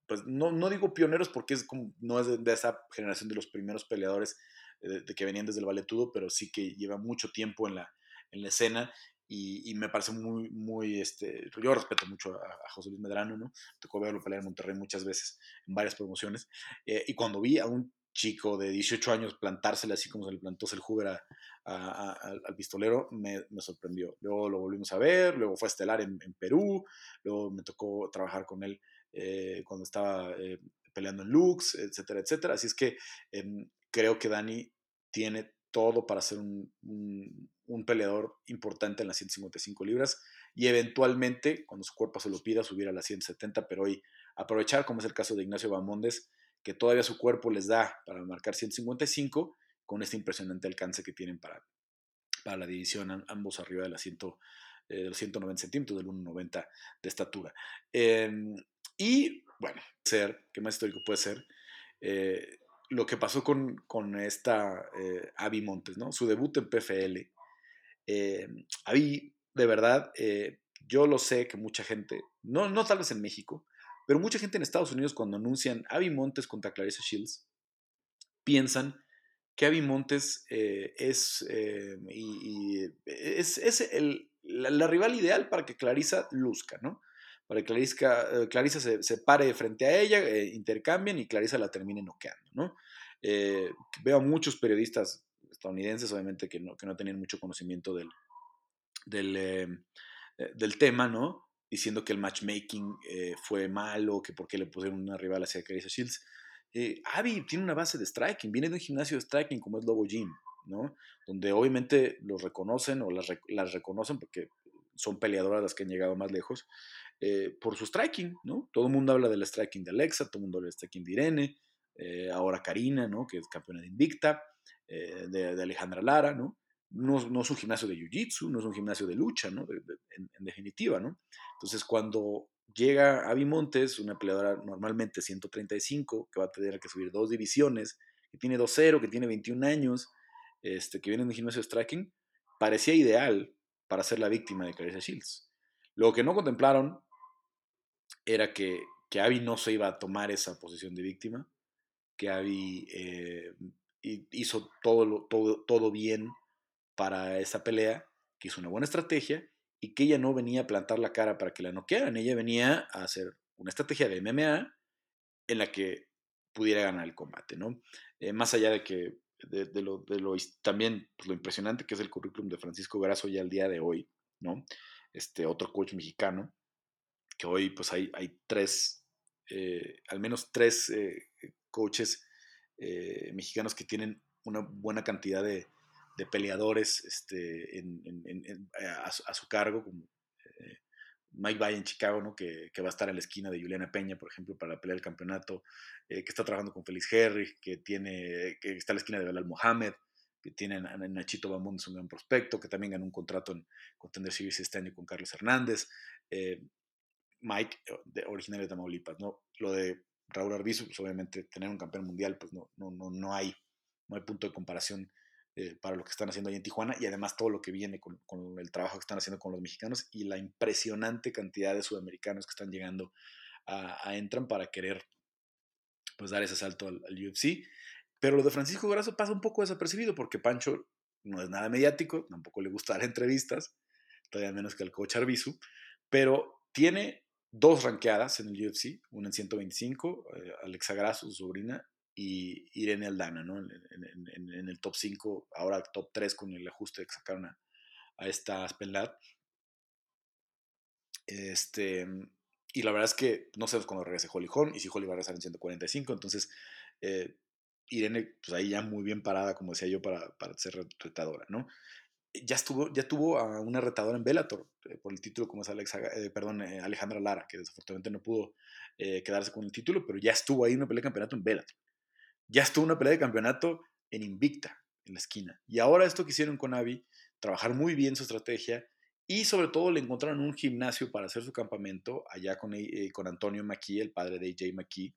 pues no, no, digo pioneros porque no es de, esa generación de los primeros peleadores de, que venían desde el valetudo, pero sí que lleva mucho tiempo en la, en la escena y, me parece muy, muy, este, yo respeto mucho a, José Luis Medrano, ¿no? Tocó verlo pelear en Monterrey muchas veces, en varias promociones, eh, y cuando vi a un chico de 18 años plantársele así como se le plantó el Huber al pistolero, me, me, sorprendió. Luego lo volvimos a ver, luego fue a estelar en, en Perú, luego me tocó trabajar con él eh, cuando estaba eh, peleando en Lux, etcétera, etcétera. Así es que em, creo que Dani tiene todo para ser un, un, peleador importante en las 155 libras y eventualmente, cuando su cuerpo se lo pida, subir a las 170, pero hoy aprovechar, como es el caso de Ignacio Bamondes, que todavía su cuerpo les da para marcar 155, con este impresionante alcance que tienen para, para la división, ambos arriba de, la 100, eh, los 190 centímetros, del 1,90 de estatura. Em, y bueno, ser, ¿qué más histórico puede ser? Eh, lo que pasó con, con esta eh, Abby Montes, ¿no? Su debut en PFL. Eh, Abby, de verdad, yo lo sé que mucha gente, no, no tal vez en México, pero mucha gente en Estados Unidos cuando anuncian Abby Montes contra Clarissa Shields, piensan que Abby Montes es, y, es, es el, la, rival ideal para que Clarissa luzca, ¿no? para que Clarissa, Clarissa se, se, pare frente a ella, eh, intercambien y Clarissa la termine noqueando, ¿no? Eh, veo a muchos periodistas estadounidenses, obviamente, que no, que no tenían mucho conocimiento del, del, eh, del tema, ¿no? Diciendo que el matchmaking fue malo, que por qué le pusieron una rival hacia Clarissa Shields. Abby tiene una base de striking, viene de un gimnasio de striking como es Lobo Gym, ¿no? Donde obviamente los reconocen o las, las reconocen porque son peleadoras las que han llegado más lejos, eh, por su striking, ¿no? Todo el mundo habla del striking de Alexa, todo el mundo habla del striking de Irene, eh, ahora Karina, ¿no? Que es campeona de Invicta, eh, de, Alejandra Lara, ¿no? ¿No? No es un gimnasio de Jiu-Jitsu, no es un gimnasio de lucha, ¿no? en, definitiva, ¿no? Entonces, cuando llega Avi Montes, una peleadora normalmente 135, que va a tener que subir dos divisiones, que tiene 2-0, que tiene 21 años, este, que viene de un gimnasio de striking, parecía ideal para ser la víctima de Clarissa Shields. Lo que no contemplaron era que, que Abby no se iba a tomar esa posición de víctima, que Abby eh, hizo todo, todo, todo bien para esa pelea, que hizo una buena estrategia y que ella no venía a plantar la cara para que la noquearan, ella venía a hacer una estrategia de MMA en la que pudiera ganar el combate, ¿no? Eh, más allá de que de, lo, de lo, también pues, lo impresionante que es el currículum de Francisco Grasso ya al día de hoy, ¿no? Este otro coach mexicano, que hoy pues hay, hay tres, eh, al menos tres eh, coaches eh, mexicanos que tienen una buena cantidad de, de peleadores este, en, a, su cargo, como Mike Valle en Chicago, ¿no? Que, que, va a estar en la esquina de Juliana Peña, por ejemplo, para la pelea del campeonato, que está trabajando con Félix Herry, que, tiene, que está en la esquina de Belal Mohamed, que tiene a Nachito Bamón, es un gran prospecto, que también ganó un contrato en Contender Series este año con Carlos Hernández. Mike, eh, de, originario de Tamaulipas, ¿no? Lo de Raúl Arbizu, pues obviamente tener un campeón mundial, pues no, no, no, no, hay, no hay punto de comparación eh, para lo que están haciendo ahí en Tijuana y además todo lo que viene con, con, el trabajo que están haciendo con los mexicanos y la impresionante cantidad de sudamericanos que están llegando entran para querer pues dar ese salto al, UFC. Pero lo de Francisco Grasso pasa un poco desapercibido porque Pancho no es nada mediático, tampoco le gusta dar entrevistas, todavía menos que al coach Arbizu, pero tiene dos ranqueadas en el UFC, una en 125, eh, Alexa Grasso, su sobrina, y Irene Aldana, ¿no? En, el top 5, ahora top 3 con el ajuste que sacaron a, a esta Spellat. Este, y la verdad es que no sabemos cuándo regrese Holly Holm y si Holly va a regresar en 145. Entonces, eh, Irene, pues ahí ya muy bien parada, como decía yo, para, para ser retadora, ¿no? Ya, estuvo, ya tuvo a una retadora en Bellator eh, por el título, como es Alexa, eh, perdón, Alejandra Lara, que desafortunadamente no pudo quedarse con el título, pero ya estuvo ahí en una pelea campeonato en Bellator. Ya estuvo una pelea de campeonato en Invicta, en la esquina. Y ahora esto que hicieron con Abby, trabajar muy bien su estrategia y sobre todo le encontraron un gimnasio para hacer su campamento allá con, eh, con Antonio McKee, el padre de AJ McKee,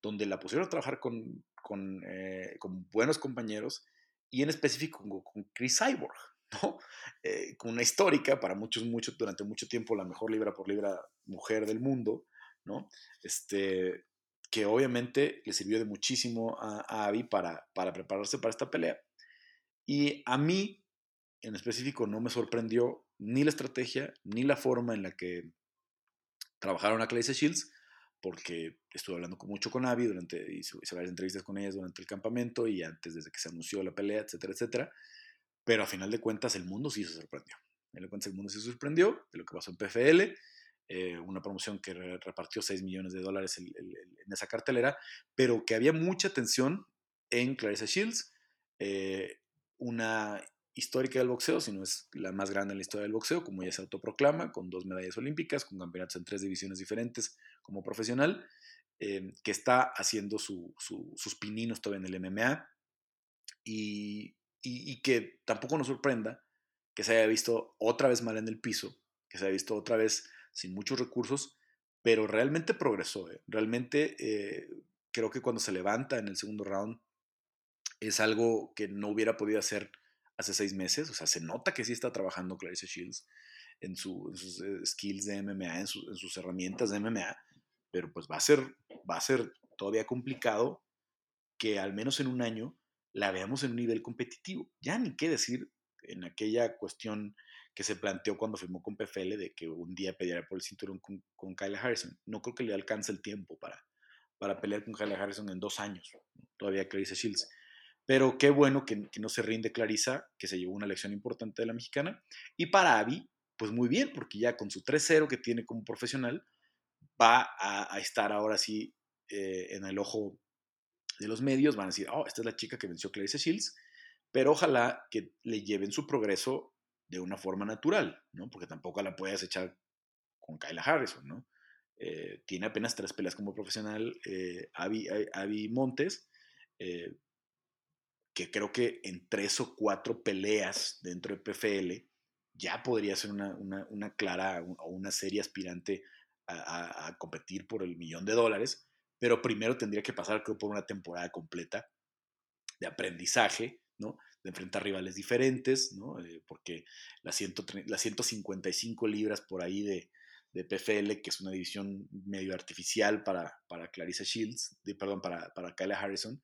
donde la pusieron a trabajar con, con, eh, con buenos compañeros y en específico con, Chris Cyborg, ¿no? Eh, con una histórica, para muchos, mucho, durante mucho tiempo la mejor libra por libra mujer del mundo, ¿no? Este, que obviamente le sirvió de muchísimo a, a para, para prepararse para esta pelea. Y a mí, en específico no me sorprendió ni la estrategia ni la forma en la que trabajaron a Clarissa Shields, porque estuve hablando mucho con Abby durante, hice, varias entrevistas con ellas durante el campamento y antes, desde que se anunció la pelea, etcétera, etcétera. Pero a final de cuentas, el mundo sí se sorprendió. A final de cuentas, el mundo sí se sorprendió de lo que pasó en PFL, eh, una promoción que repartió 6 millones de dólares en esa cartelera, pero que había mucha atención en Clarissa Shields, eh, una histórica del boxeo, sino es la más grande en la historia del boxeo, como ella se autoproclama, con dos medallas olímpicas, con campeonatos en tres divisiones diferentes como profesional, em, que está haciendo sus pininos todavía en el MMA y, que tampoco nos sorprenda que se haya visto otra vez mal en el piso, que se haya visto otra vez sin muchos recursos, pero realmente progresó. ¿eh? Realmente eh, creo que cuando se levanta en el segundo round es algo que no hubiera podido hacer hace seis meses. O sea, se nota que sí está trabajando Clarissa Shields en, sus eh, skills de MMA, en, sus herramientas de MMA, pero pues va a, ser, va a ser todavía complicado que al menos en un año la veamos en un nivel competitivo. Ya ni qué decir en aquella cuestión que se planteó cuando firmó con PFL de que un día peleara por el cinturón con, con Kyla Harrison. No creo que le alcance el tiempo para, para pelear con Kyla Harrison en dos años, todavía Clarissa Shields. Pero qué bueno que, no se rinde Clarisa, que se llevó una lección importante de la mexicana. Y para Avi, pues muy bien, porque ya con su 3-0 que tiene como profesional, va a, estar ahora sí eh, en el ojo de los medios. Van a decir, oh, esta es la chica que venció Clarissa Shields. Pero ojalá que le lleven su progreso de una forma natural, ¿no? Porque tampoco la puedes echar con Kyla Harrison, ¿no? Eh, tiene apenas tres peleas como profesional eh, Abby, Montes. Eh, que creo que en tres o cuatro peleas dentro de PFL ya podría ser una, una, clara o una serie aspirante a, competir por el millón de dólares, pero primero tendría que pasar, creo, por una temporada completa de aprendizaje, ¿no? De enfrentar rivales diferentes, ¿no? Eh, porque las, 155 libras por ahí de, de, PFL, que es una división medio artificial para, para Clarissa Shields, de, perdón, para, para Kyla Harrison,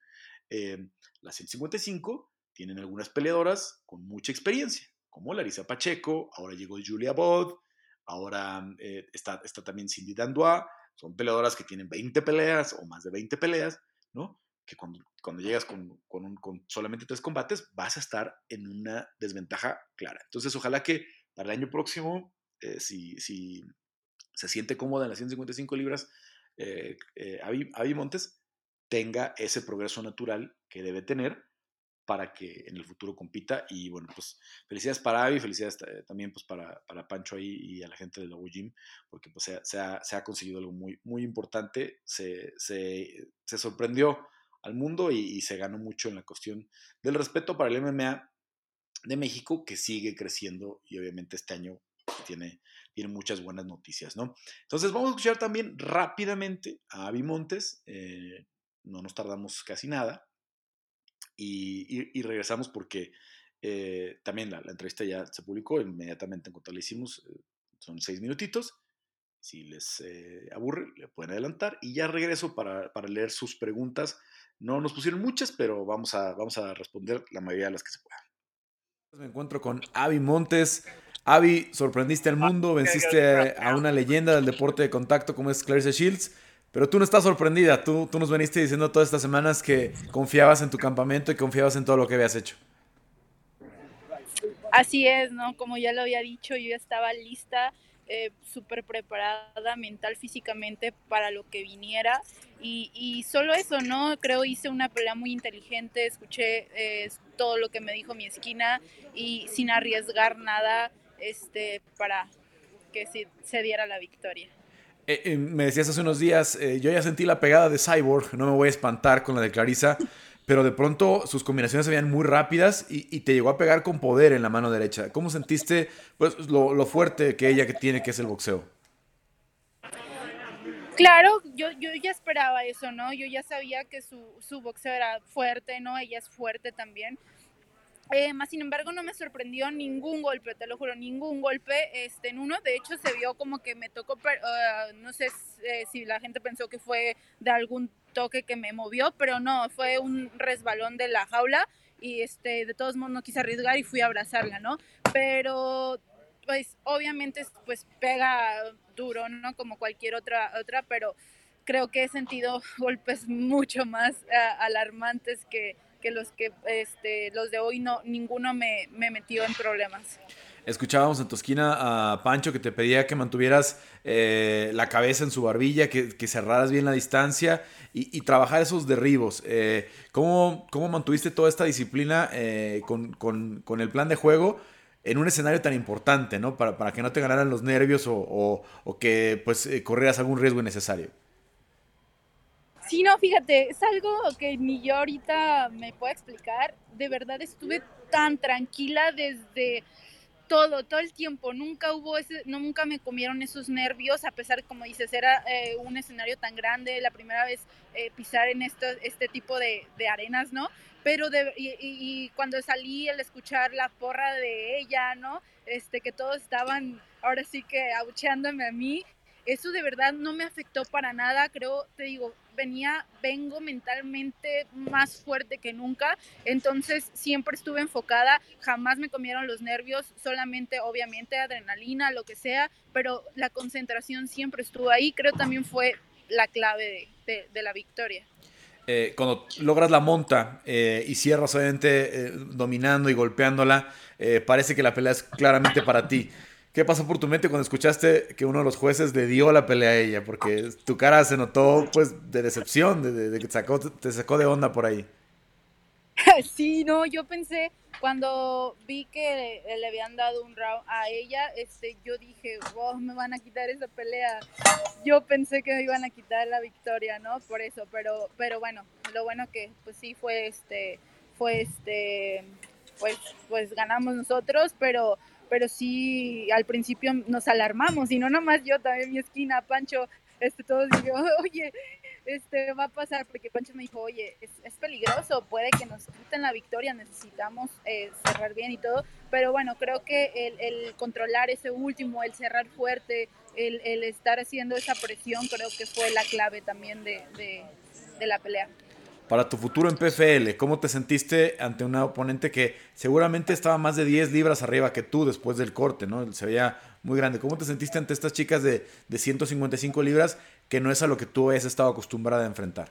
eh, las 155 tienen algunas peleadoras con mucha experiencia, como Larissa Pacheco, ahora llegó Julia Bod, ahora eh, está, está también Cindy Dandois, son peleadoras que tienen 20 peleas o más de 20 peleas, ¿no? Que cuando, cuando llegas con, con, con, solamente tres combates vas a estar en una desventaja clara. Entonces, ojalá que para el año próximo, eh, si, si, se siente cómoda en las 155 libras, eh, Avi Montes, tenga ese progreso natural que debe tener para que en el futuro compita. Y bueno, pues felicidades para Avi, felicidades eh, también pues para, para Pancho ahí y a la gente de Lobo Gym, porque pues se ha, se ha, conseguido algo muy, muy importante, se, se, se sorprendió al mundo y, se ganó mucho en la cuestión del respeto para el MMA de México, que sigue creciendo y obviamente este año tiene, tiene muchas buenas noticias, ¿no? Entonces vamos a escuchar también rápidamente a Avi Montes, eh, no nos tardamos casi nada y, regresamos porque eh, también la, entrevista ya se publicó inmediatamente en cuanto la hicimos, eh, son seis minutitos. Si les eh, aburre, le pueden adelantar y ya regreso para, para, leer sus preguntas. No nos pusieron muchas, pero vamos a, vamos a responder la mayoría de las que se puedan. Me encuentro con Avi Montes. Avi, sorprendiste al mundo, venciste a una leyenda del deporte de contacto como es Clarissa Shields. Pero tú no estás sorprendida, tú, tú nos veniste diciendo todas estas semanas que confiabas en tu campamento y confiabas en todo lo que habías hecho. Así es, ¿no? Como ya lo había dicho, yo ya estaba lista, eh, súper preparada mental, físicamente para lo que viniera. Y, solo eso, ¿no? Creo hice una pelea muy inteligente, escuché eh, todo lo que me dijo mi esquina y sin arriesgar nada este, para que se diera la victoria. Eh, eh, me decías hace unos días, eh, yo ya sentí la pegada de Cyborg, no me voy a espantar con la de Clarisa, pero de pronto sus combinaciones se veían muy rápidas y, te llegó a pegar con poder en la mano derecha. ¿Cómo sentiste pues, lo, fuerte que ella que tiene, que es el boxeo? Claro, yo, yo ya esperaba eso, ¿no? Yo ya sabía que su, su boxeo era fuerte, ¿no? Ella es fuerte también. Eh, más sin embargo, no me sorprendió ningún golpe, te lo juro, ningún golpe este, en uno. De hecho, se vio como que me tocó, uh, no sé eh, si la gente pensó que fue de algún toque que me movió, pero no, fue un resbalón de la jaula y este, de todos modos no quise arriesgar y fui a abrazarla, ¿no? Pero pues obviamente pues pega duro, ¿no? Como cualquier otra, otra pero creo que he sentido golpes mucho más uh, alarmantes que que los que este, los de hoy no, ninguno me, me metió en problemas. Escuchábamos en tu esquina a Pancho que te pedía que mantuvieras eh, la cabeza en su barbilla, que, cerraras bien la distancia y, trabajar esos derribos. Eh, ¿cómo, ¿cómo, mantuviste toda esta disciplina eh, con, con, el plan de juego en un escenario tan importante, ¿no? Para, para que no te ganaran los nervios o, o, o que pues, corrieras algún riesgo innecesario. Sí, no, fíjate, es algo que ni yo ahorita me puedo explicar. De verdad estuve tan tranquila desde todo, todo el tiempo. Nunca hubo ese, nunca me comieron esos nervios, a pesar, como dices, era eh, un escenario tan grande, la primera vez eh, pisar en esto, este tipo de, arenas, ¿no? Pero de, y, y, cuando salí al escuchar la porra de ella, ¿no? Este, que todos estaban ahora sí que abucheándome a mí, eso de verdad no me afectó para nada, creo, te digo, venía, vengo mentalmente más fuerte que nunca, entonces siempre estuve enfocada, jamás me comieron los nervios, solamente obviamente adrenalina, lo que sea, pero la concentración siempre estuvo ahí, creo también fue la clave de, la victoria. Eh, cuando logras la monta eh, y cierras obviamente eh, dominando y golpeándola, parece que la pelea es claramente para ti. ¿Qué pasó por tu mente cuando escuchaste que uno de los jueces le dio la pelea a ella? Porque tu cara se notó pues de decepción, de, que te sacó, de onda por ahí. Sí, no, yo pensé cuando vi que le, habían dado un round a ella, este, yo dije, wow, me van a quitar esa pelea. Yo pensé que me iban a quitar la victoria, ¿no? Por eso, pero, pero bueno, lo bueno que pues sí fue este, fue este, pues, pues ganamos nosotros, pero pero sí al principio nos alarmamos y no nomás yo, también mi esquina, Pancho, este, todos digo, oye, este, va a pasar, porque Pancho me dijo, oye, es, peligroso, puede que nos quiten la victoria, necesitamos eh, cerrar bien y todo, pero bueno, creo que el, el controlar ese último, el cerrar fuerte, el, el, estar haciendo esa presión, creo que fue la clave también de, de la pelea para tu futuro en PFL. ¿Cómo te sentiste ante una oponente que seguramente estaba más de 10 libras arriba que tú después del corte, ¿no? Se veía muy grande. ¿Cómo te sentiste ante estas chicas de, de 155 libras que no es a lo que tú has estado acostumbrada a enfrentar?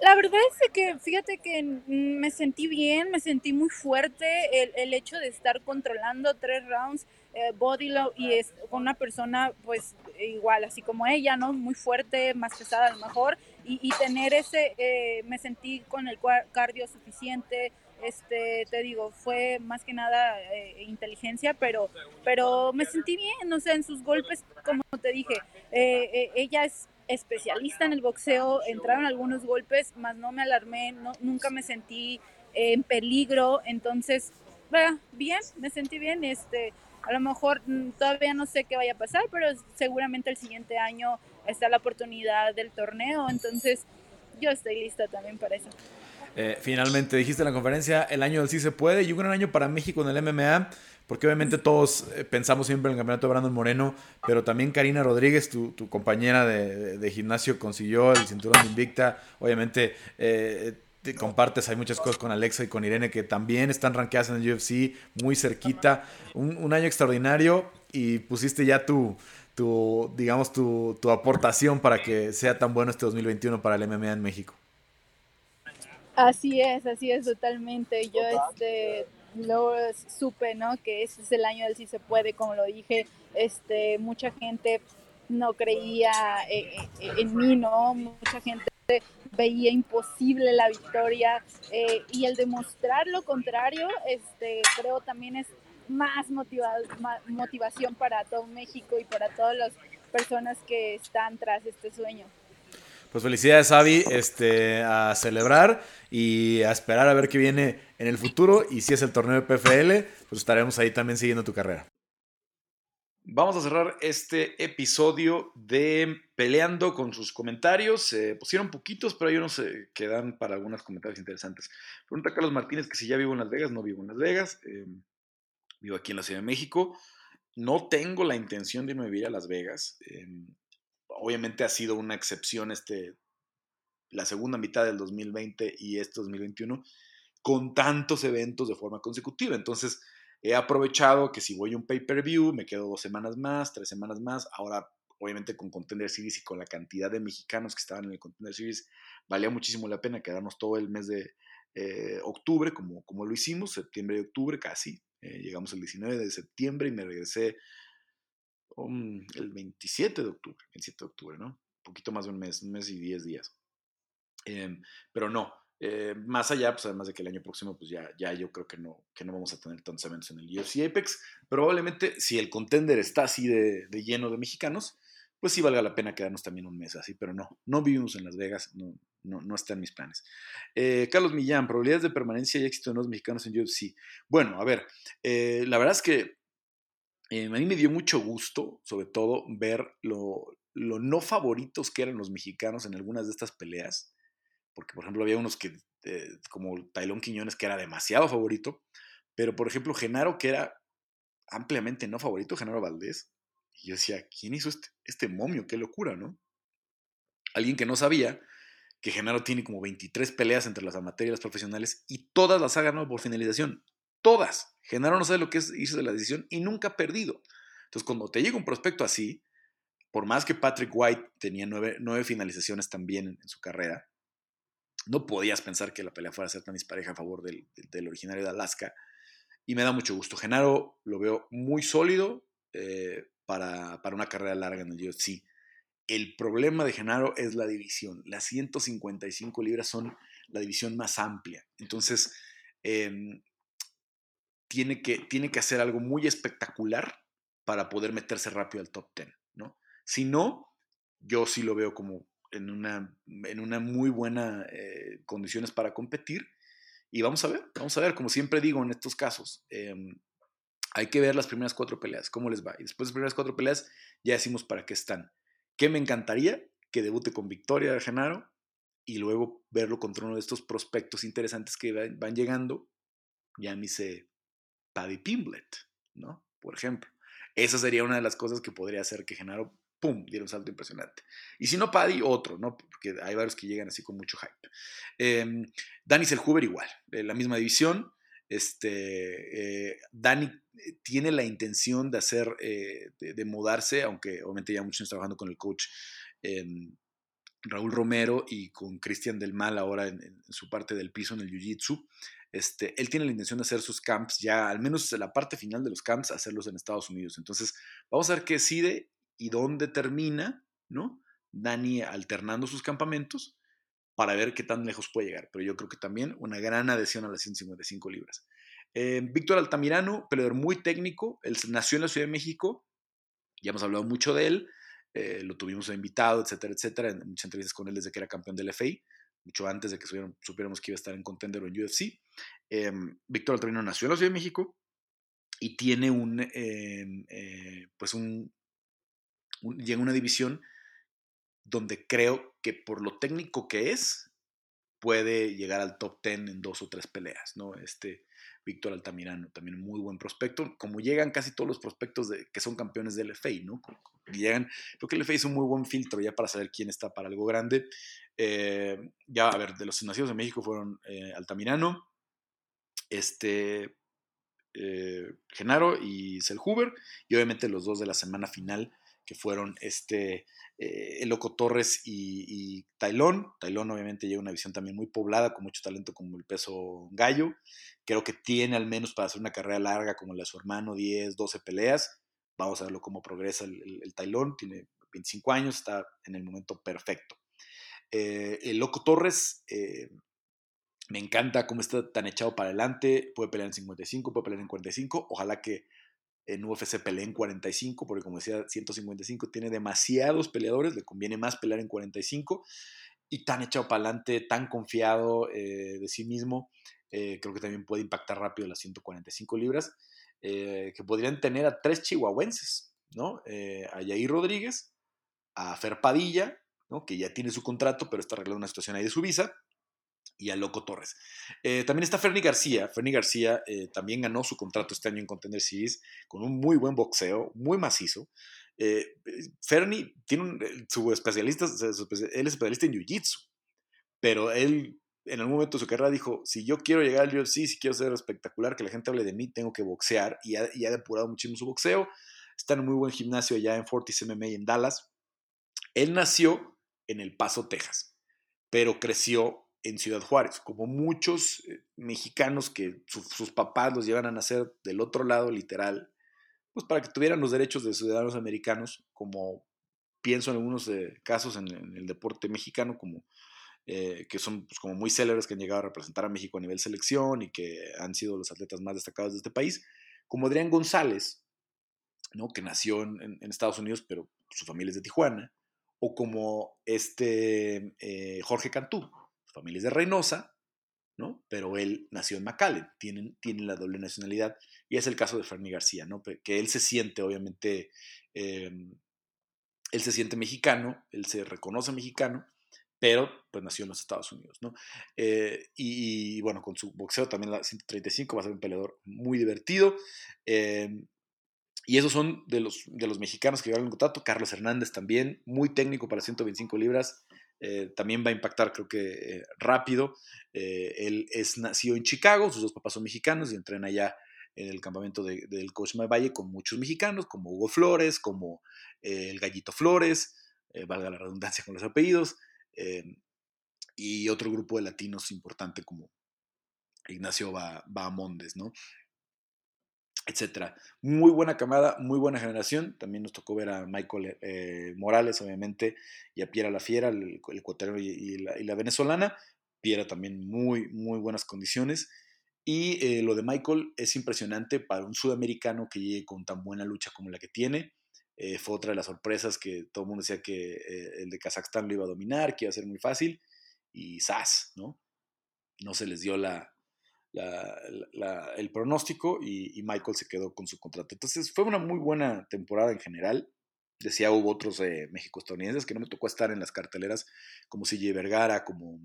La verdad es que fíjate que me sentí bien, me sentí muy fuerte. El, el hecho de estar controlando tres rounds, eh, body low, y es una persona pues igual, así como ella, ¿no? Muy fuerte, más pesada a lo mejor y, tener ese, eh, me sentí con el cardio suficiente, este, te digo, fue más que nada eh, inteligencia, pero, pero me sentí bien, o sea, en sus golpes, como te dije, ella es especialista en el boxeo, entraron algunos golpes, más no me alarmé, no, nunca me sentí en peligro, entonces, bien, me sentí bien, este, a lo mejor mm, todavía no sé qué vaya a pasar, pero seguramente el siguiente año está la oportunidad del torneo, entonces yo estoy lista también para eso. Eh, finalmente dijiste en la conferencia, el año del sí se puede y un gran año para México en el MMA, porque obviamente todos eh, pensamos siempre en el campeonato de Brandon Moreno, pero también Karina Rodríguez, tu, compañera de, gimnasio, consiguió el cinturón de Invicta. Obviamente eh, te compartes, hay muchas cosas con Alexa y con Irene que también están rankeadas en el UFC, muy cerquita. Un, año extraordinario y pusiste ya tu, tu digamos, tu, tu aportación para que sea tan bueno este 2021 para el MMA en México. Así es, así es totalmente. Yo este luego supe, ¿no? Que ese es el año del sí se puede, como lo dije, este mucha gente no creía eh, eh, en, mí, ¿no? Mucha gente veía imposible la victoria eh, y el demostrar lo contrario, este creo también es más, motivado, motivación para todo México y para todas las personas que están tras este sueño. Pues felicidades, Avi, este, a celebrar y a esperar a ver qué viene en el futuro. Y si es el torneo de PFL, pues estaremos ahí también siguiendo tu carrera. Vamos a cerrar este episodio de Peleando con sus comentarios. Se pusieron poquitos, pero hay unos eh, que dan para algunos comentarios interesantes. Pregunta Carlos Martínez que si ya vivo en Las Vegas. No vivo en Las Vegas. Eh, vivo aquí en la Ciudad de México. No tengo la intención de irme a vivir a Las Vegas. Eh, obviamente ha sido una excepción este, la segunda mitad del 2020 y este 2021 con tantos eventos de forma consecutiva. Entonces, he aprovechado que si voy a un pay-per-view, me quedo dos semanas más, tres semanas más. Ahora, obviamente, con Contender Series y con la cantidad de mexicanos que estaban en el Contender Series, valía muchísimo la pena quedarnos todo el mes de eh, octubre, como, como lo hicimos, septiembre y octubre casi. Eh, llegamos el 19 de septiembre y me regresé el 27 de octubre, 27 de octubre, ¿no? Un poquito más de un mes, un mes y 10 días. Em, pero no, eh, más allá, pues además de que el año próximo, pues ya, ya yo creo que no, que no vamos a tener tantos eventos en el UFC Apex. Probablemente, si el contender está así de, lleno de mexicanos, pues sí valga la pena quedarnos también un mes así, pero no, no vivimos en Las Vegas, no, no, no está en mis planes. Eh, Carlos Millán, probabilidades de permanencia y éxito de los mexicanos en UFC. Bueno, a ver, eh, la verdad es que a mí me dio mucho gusto, sobre todo, ver lo, no favoritos que eran los mexicanos en algunas de estas peleas. Porque, por ejemplo, había unos que, eh, como Tailón Quiñones, que era demasiado favorito. Pero, por ejemplo, Genaro, que era ampliamente no favorito, Genaro Valdés. Y yo decía, ¿quién hizo este, este momio? Qué locura, ¿no? Alguien que no sabía que Genaro tiene como 23 peleas entre las amateurs y las profesionales y todas las ha ganado por finalización. Todas. Genaro no sabe lo que es de la decisión y nunca ha perdido. Entonces, cuando te llega un prospecto así, por más que Patrick White tenía nueve, finalizaciones también en, su carrera, no podías pensar que la pelea fuera a ser tan dispareja a favor del, originario de Alaska. Y me da mucho gusto. Genaro lo veo muy sólido eh, para, una carrera larga en el UFC. El problema de Genaro es la división. Las 155 libras son la división más amplia. Entonces, em, tiene que, tiene que hacer algo muy espectacular para poder meterse rápido al top 10, ¿no? Si no, yo sí lo veo como en una, en una muy buena eh, condiciones para competir. Y vamos a ver, vamos a ver, como siempre digo en estos casos, em, hay que ver las primeras cuatro peleas, cómo les va. Y después de las primeras cuatro peleas, ya decimos para qué están. ¿Qué me encantaría? Que debute con victoria de Genaro y luego verlo contra uno de estos prospectos interesantes que van, llegando. Ya me hice Paddy Pimblet, ¿no? Por ejemplo. Esa sería una de las cosas que podría hacer que Genaro, ¡pum!, diera un salto impresionante. Y si no Paddy, otro, ¿no? Porque hay varios que llegan así con mucho hype. Eh, Danny igual, de la misma división. Este, eh, eh, tiene la intención de hacer, eh, de, mudarse, aunque obviamente ya muchos años trabajando con el coach em, Raúl Romero y con Cristian Del Mal ahora en, en, su parte del piso en el Jiu-Jitsu. Este, él tiene la intención de hacer sus camps ya, al menos en la parte final de los camps, hacerlos en Estados Unidos. Entonces, vamos a ver qué decide y dónde termina, ¿no? Dani alternando sus campamentos para ver qué tan lejos puede llegar. Pero yo creo que también una gran adhesión a las 155 libras. Eh, Víctor Altamirano, peleador muy técnico, él nació en la Ciudad de México, ya hemos hablado mucho de él, eh, lo tuvimos invitado, etcétera, etcétera, en muchas entrevistas con él desde que era campeón del FI mucho antes de que supiéramos que iba a estar en Contender o en UFC. Em, Víctor Altamirano nació en la Ciudad de México y tiene un, em, eh, pues un, llega a una división donde creo que por lo técnico que es, puede llegar al top 10 en dos o tres peleas, ¿no? Este Víctor Altamirano, también un muy buen prospecto, como llegan casi todos los prospectos de, que son campeones del LFA, ¿no? Llegan, creo que el LFA es un muy buen filtro ya para saber quién está para algo grande. Eh, ya, a ver, de los nacidos de México fueron eh, Altamirano, este, eh, Genaro y Selhuber, y obviamente los dos de la semana final, que fueron este, eh, El Loco Torres y, y Tailón. Tailón obviamente lleva una visión también muy poblada, con mucho talento como el peso gallo. Creo que tiene al menos para hacer una carrera larga como la de su hermano, 10, 12 peleas. Vamos a verlo cómo progresa el, el, Tailón. Tiene 25 años, está en el momento perfecto. Eh, el Loco Torres, eh, me encanta cómo está tan echado para adelante. Puede pelear en 55, puede pelear en 45. Ojalá que en UFC pelee en 45, porque como decía, 155 tiene demasiados peleadores, le conviene más pelear en 45. Y tan echado para adelante, tan confiado eh, de sí mismo, eh, creo que también puede impactar rápido las 145 libras, eh, que podrían tener a tres chihuahuenses, ¿no? a Yair Rodríguez, a Fer Padilla, ¿no? que ya tiene su contrato, pero está arreglando una situación ahí de su visa, y a Loco Torres. Eh, también está Fernie García. Fernie García eh, también ganó su contrato este año en Contender Series con un muy buen boxeo, muy macizo. Eh, Fernie tiene un, su especialista, él es especialista en Jiu-Jitsu, pero él en algún momento de su carrera dijo, si yo quiero llegar al UFC, si quiero ser espectacular, que la gente hable de mí, tengo que boxear y ha, y ha depurado muchísimo su boxeo. Está en un muy buen gimnasio allá en Fortis MMA en Dallas. Él nació en El Paso, Texas, pero creció en Ciudad Juárez, como muchos eh, mexicanos que sus papás los llevan a nacer del otro lado, literal, pues para que tuvieran los derechos de ciudadanos americanos, como pienso en algunos eh, casos en, el deporte mexicano, como eh, que son pues, como muy célebres que han llegado a representar a México a nivel selección y que han sido los atletas más destacados de este país, como Adrián González, ¿no? que nació en, Estados Unidos, pero su familia es de Tijuana, o como este Jorge Cantú, familia es de Reynosa, ¿no? Pero él nació en McAllen, tiene, tiene la doble nacionalidad, y es el caso de Fernie García, ¿no? Que él se siente, obviamente, em, él se siente mexicano, él se reconoce mexicano, pero pues nació en los Estados Unidos, ¿no? Eh, y, bueno, con su boxeo también la 135 va a ser un peleador muy divertido. Em, y esos son de los, de los mexicanos que llegaron en contacto. Carlos Hernández también, muy técnico para 125 libras, eh, también va a impactar, creo que eh, rápido. Eh, él es nacido en Chicago, sus dos papás son mexicanos y entrena allá en el campamento del Coach Valle con muchos mexicanos, como Hugo Flores, como el Gallito Flores, valga la redundancia con los apellidos, y otro grupo de latinos importante como Ignacio Bahamondes, ¿no? Etcétera. Muy buena camada, muy buena generación. También nos tocó ver a Michael eh, Morales, obviamente, y a Piera La Fiera, el, ecuatoriano y, la, venezolana. Piera también muy, muy buenas condiciones. Y eh, lo de Michael es impresionante para un sudamericano que llegue con tan buena lucha como la que tiene. Eh, fue otra de las sorpresas que todo el mundo decía que el de Kazajstán lo iba a dominar, que iba a ser muy fácil. Y ¡zas! ¿no? No se les dio la, el pronóstico y, Michael se quedó con su contrato. Entonces fue una muy buena temporada en general. Decía, hubo otros eh, México-estadounidenses que no me tocó estar en las carteleras, como CJ Vergara, como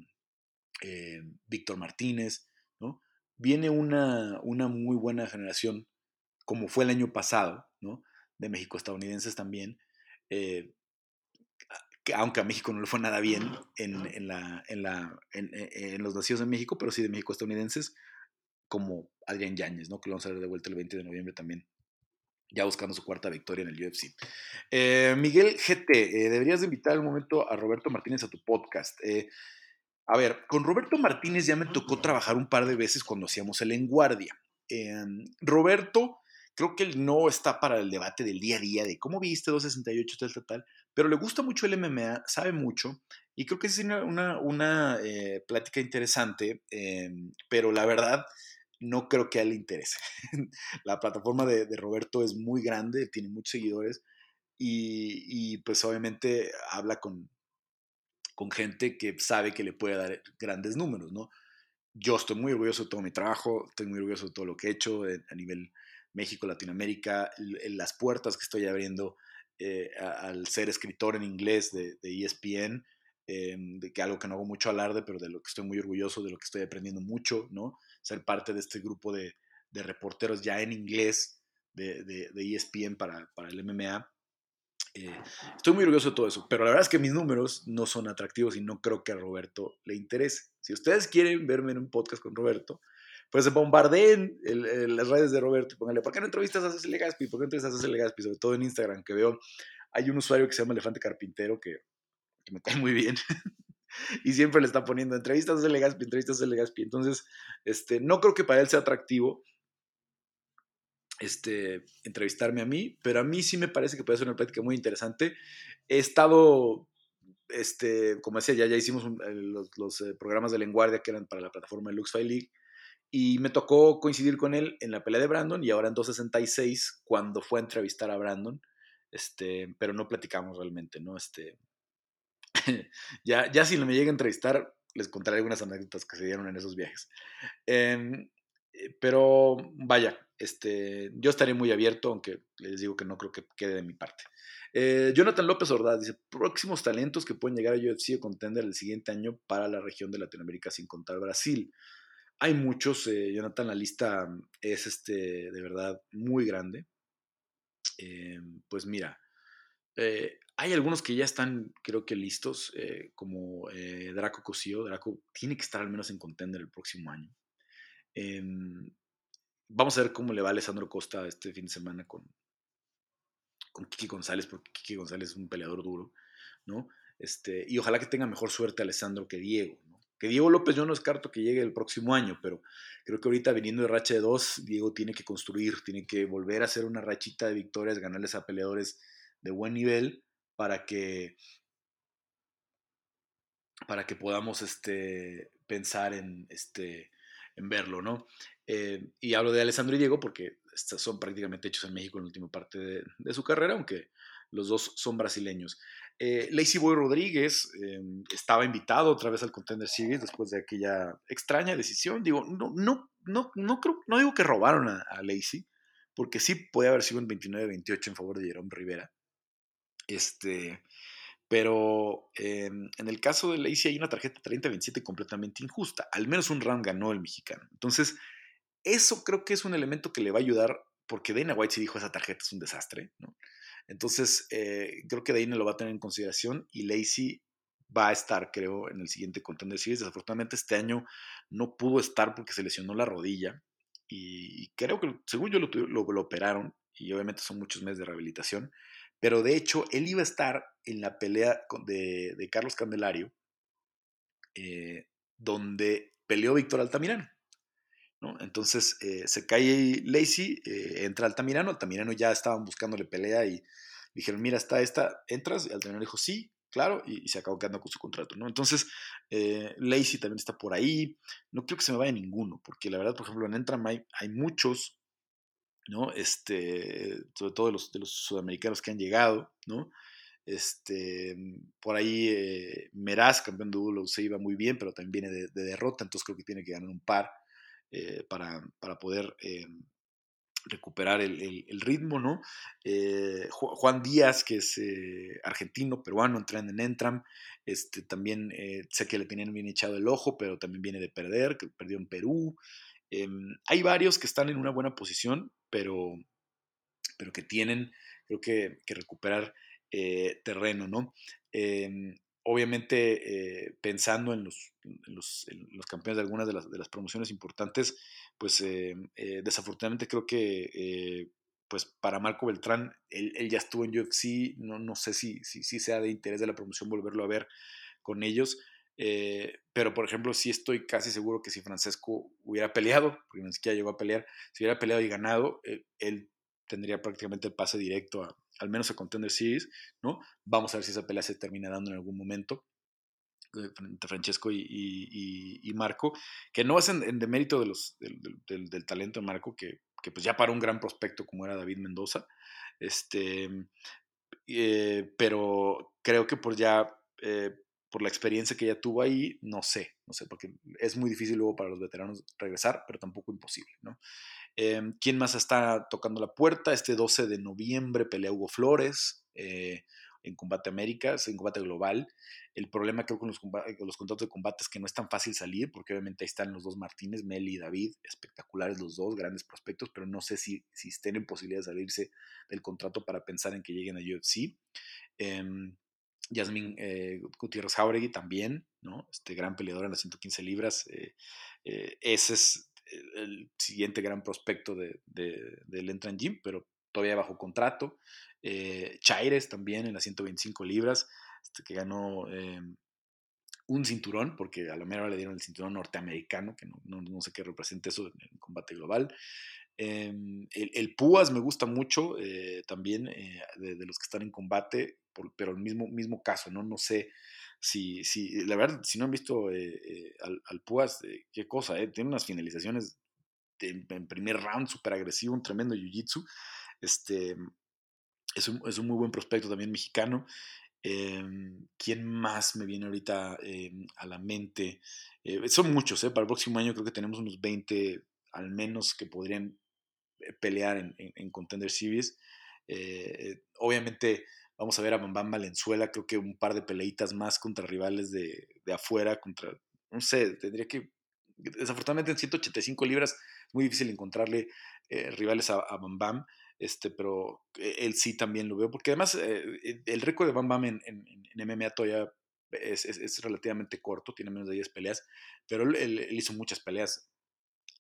eh, Víctor Martínez, ¿no? Viene una, una muy buena generación, como fue el año pasado, ¿no? De México-estadounidenses también. Eh, aunque a México no le fue nada bien en, en, la, en, la, en, los nacidos en México, pero sí de México estadounidenses, como Adrián Yáñez, ¿no? que lo vamos a ver de vuelta el 20 de noviembre también, ya buscando su cuarta victoria en el UFC. Eh, Miguel GT, eh, deberías de invitar un momento a Roberto Martínez a tu podcast. Eh, a ver, con Roberto Martínez ya me tocó trabajar un par de veces cuando hacíamos el En Guardia. Em, Roberto, creo que él no está para el debate del día a día de cómo viste 268, tal, tal, tal, pero le gusta mucho el MMA, sabe mucho, y creo que es una, una, una plática interesante, em, pero la verdad no creo que a él le interese. la plataforma de, Roberto es muy grande, tiene muchos seguidores y, pues obviamente habla con, con gente que sabe que le puede dar grandes números, ¿no? Yo estoy muy orgulloso de todo mi trabajo, estoy muy orgulloso de todo lo que he hecho a nivel México, Latinoamérica, las puertas que estoy abriendo eh, al ser escritor en inglés de, ESPN, em, de que algo que no hago mucho alarde, pero de lo que estoy muy orgulloso, de lo que estoy aprendiendo mucho, ¿no? Ser parte de este grupo de, de reporteros ya en inglés de, de, de ESPN para, para, el MMA. Eh, estoy muy orgulloso de todo eso, pero la verdad es que mis números no son atractivos y no creo que a Roberto le interese. Si ustedes quieren verme en un podcast con Roberto, pues bombardeen el, el, las redes de Roberto y pónganle, ¿por qué no entrevistas a Cecilia Gaspi? ¿Por qué no entrevistas a Cecilia Gaspi? Sobre todo en Instagram, que veo, hay un usuario que se llama Elefante Carpintero que, que me cae muy bien. y siempre le está poniendo entrevistas a Cecilia Gaspi, entrevistas a Cecilia Gaspi. Entonces, este, no creo que para él sea atractivo este, entrevistarme a mí, pero a mí sí me parece que puede ser una práctica muy interesante. He estado, este, como decía, ya, ya hicimos un, los, los eh, programas de Lenguardia que eran para la plataforma de Luxfile League y me tocó coincidir con él en la pelea de Brandon y ahora en 266 cuando fue a entrevistar a Brandon, este, pero no platicamos realmente, ¿no? Este, ya, ya si me llega a entrevistar, les contaré algunas anécdotas que se dieron en esos viajes. Eh, pero vaya, este, yo estaré muy abierto, aunque les digo que no creo que quede de mi parte. Eh, Jonathan López Ordaz dice, próximos talentos que pueden llegar a UFC o contender el siguiente año para la región de Latinoamérica sin contar Brasil. Hay muchos, eh, Jonathan, la lista es este, de verdad muy grande. Eh, pues mira, hay algunos que ya están, creo que listos, eh, como Draco Cosío. Draco tiene que estar al menos en contender el próximo año. Em, vamos a ver cómo le va a Alessandro Costa este fin de semana con, con Kiki González, porque Kiki González es un peleador duro, ¿no? Este, y ojalá que tenga mejor suerte Alessandro que Diego. Que Diego López yo no descarto que llegue el próximo año, pero creo que ahorita viniendo de racha de dos, Diego tiene que construir, tiene que volver a hacer una rachita de victorias, ganarles a peleadores de buen nivel para que para que podamos este, pensar en, este, en verlo, ¿no? Eh, y hablo de Alessandro y Diego porque son prácticamente hechos en México en la última parte de, su carrera, aunque los dos son brasileños. Eh, Lacey Boy Rodríguez eh, estaba invitado otra vez al Contender Series después de aquella extraña decisión. Digo, no, no, no, no, creo, no digo que robaron a, a Lacey, porque sí puede haber sido un 29-28 en favor de Jerome Rivera. Este, pero eh, en el caso de Lacey hay una tarjeta 30-27 completamente injusta. Al menos un round ganó el mexicano. Entonces, eso creo que es un elemento que le va a ayudar porque Dana White sí dijo esa tarjeta es un desastre. ¿no? Entonces, eh, creo que Dana lo va a tener en consideración y Lacey va a estar, creo, en el siguiente Contender Series. Desafortunadamente este año no pudo estar porque se lesionó la rodilla y creo que, según yo, lo, lo, lo operaron y obviamente son muchos meses de rehabilitación. Pero de hecho, él iba a estar en la pelea de, de Carlos Candelario, eh, donde peleó Víctor Altamirano. ¿no? Entonces eh, se cae Lacey, eh, entra Altamirano, Altamirano ya estaban buscándole pelea y dijeron, mira, está esta, entras, y Altamirano dijo, sí, claro, y, se acabó quedando con su contrato, ¿no? Entonces, eh, Lacey también está por ahí, no creo que se me vaya ninguno, porque la verdad, por ejemplo, en Entram hay muchos ¿no? Este, sobre todo de los, de los sudamericanos que han llegado, ¿no? Este, por ahí eh, Meraz, campeón de se iba muy bien, pero también viene de, de derrota, entonces creo que tiene que ganar un par eh, para, para, poder eh, recuperar el, el, ritmo, ¿no? Juan Díaz, que es argentino, peruano, entrando en Entram, este, también sé que le tenían bien echado el ojo, pero también viene de perder, perdió en Perú. Em, hay varios que están en una buena posición, pero, pero que tienen, creo que, que recuperar eh, terreno, ¿no? Eh, obviamente, eh, pensando en los, los, los, campeones de algunas de las, de las promociones importantes, pues em, eh, desafortunadamente creo que pues para Marco Beltrán, él, él, ya estuvo en UFC, no, no sé si, si, si, sea de interés de la promoción volverlo a ver con ellos, eh, pero, por ejemplo, sí estoy casi seguro que si Francesco hubiera peleado, porque ni siquiera llegó a pelear, si hubiera peleado y ganado, eh, él tendría prácticamente el pase directo a, al menos a Contender Series, ¿no? Vamos a ver si esa pelea se termina dando en algún momento eh, entre Francesco y, y, Marco, que no es en, en demérito de los, del, del, talento de Marco, que, que, pues ya para un gran prospecto como era David Mendoza, este, pero creo que por ya por la experiencia que ella tuvo ahí, no sé, no sé, porque es muy difícil luego para los veteranos regresar, pero tampoco imposible, ¿no? Eh, ¿Quién más está tocando la puerta? Este 12 de noviembre pelea Hugo Flores, eh, en Combate América, en Combate Global. El problema creo con los, con los contratos de combate es que no es tan fácil salir, porque obviamente ahí están los dos Martínez, Meli y David, espectaculares los dos, grandes prospectos, pero no sé si, si estén posibilidad de salirse del contrato para pensar en que lleguen a UFC. Eh, Yasmin eh, Gutiérrez Jauregui también, ¿no? Este gran peleador en las 115 libras. Eh, eh, ese es el, siguiente gran prospecto de, del Entran Gym, pero todavía bajo contrato. Chaires también en las 125 libras, este, que ganó un cinturón, porque a la mera le dieron el cinturón norteamericano, que no, no, sé qué representa eso en, combate global. Em, el, Púas me gusta mucho también de, de, los que están en combate pero el mismo, mismo caso, ¿no? No sé si, si la verdad, si no han visto eh, eh, al, Púas, eh, qué cosa, ¿eh? Tiene unas finalizaciones en primer round súper agresivo, un tremendo jiu-jitsu. Este, es un, es un, muy buen prospecto también mexicano. Em, ¿Quién más me viene ahorita em, a la mente? son muchos, ¿eh? Para el próximo año creo que tenemos unos 20 al menos que podrían pelear en, en, en Contender Series. obviamente Vamos a ver a Bambam Valenzuela, creo que un par de peleitas más contra rivales de, de afuera, contra, no sé, tendría que, desafortunadamente en 185 libras es muy difícil encontrarle eh, rivales a, a Bam Bam, este, pero eh, él sí también lo veo, porque además eh, el récord de Bam Bam en, en, MMA todavía es, es, relativamente corto, tiene menos de 10 peleas, pero él hizo muchas peleas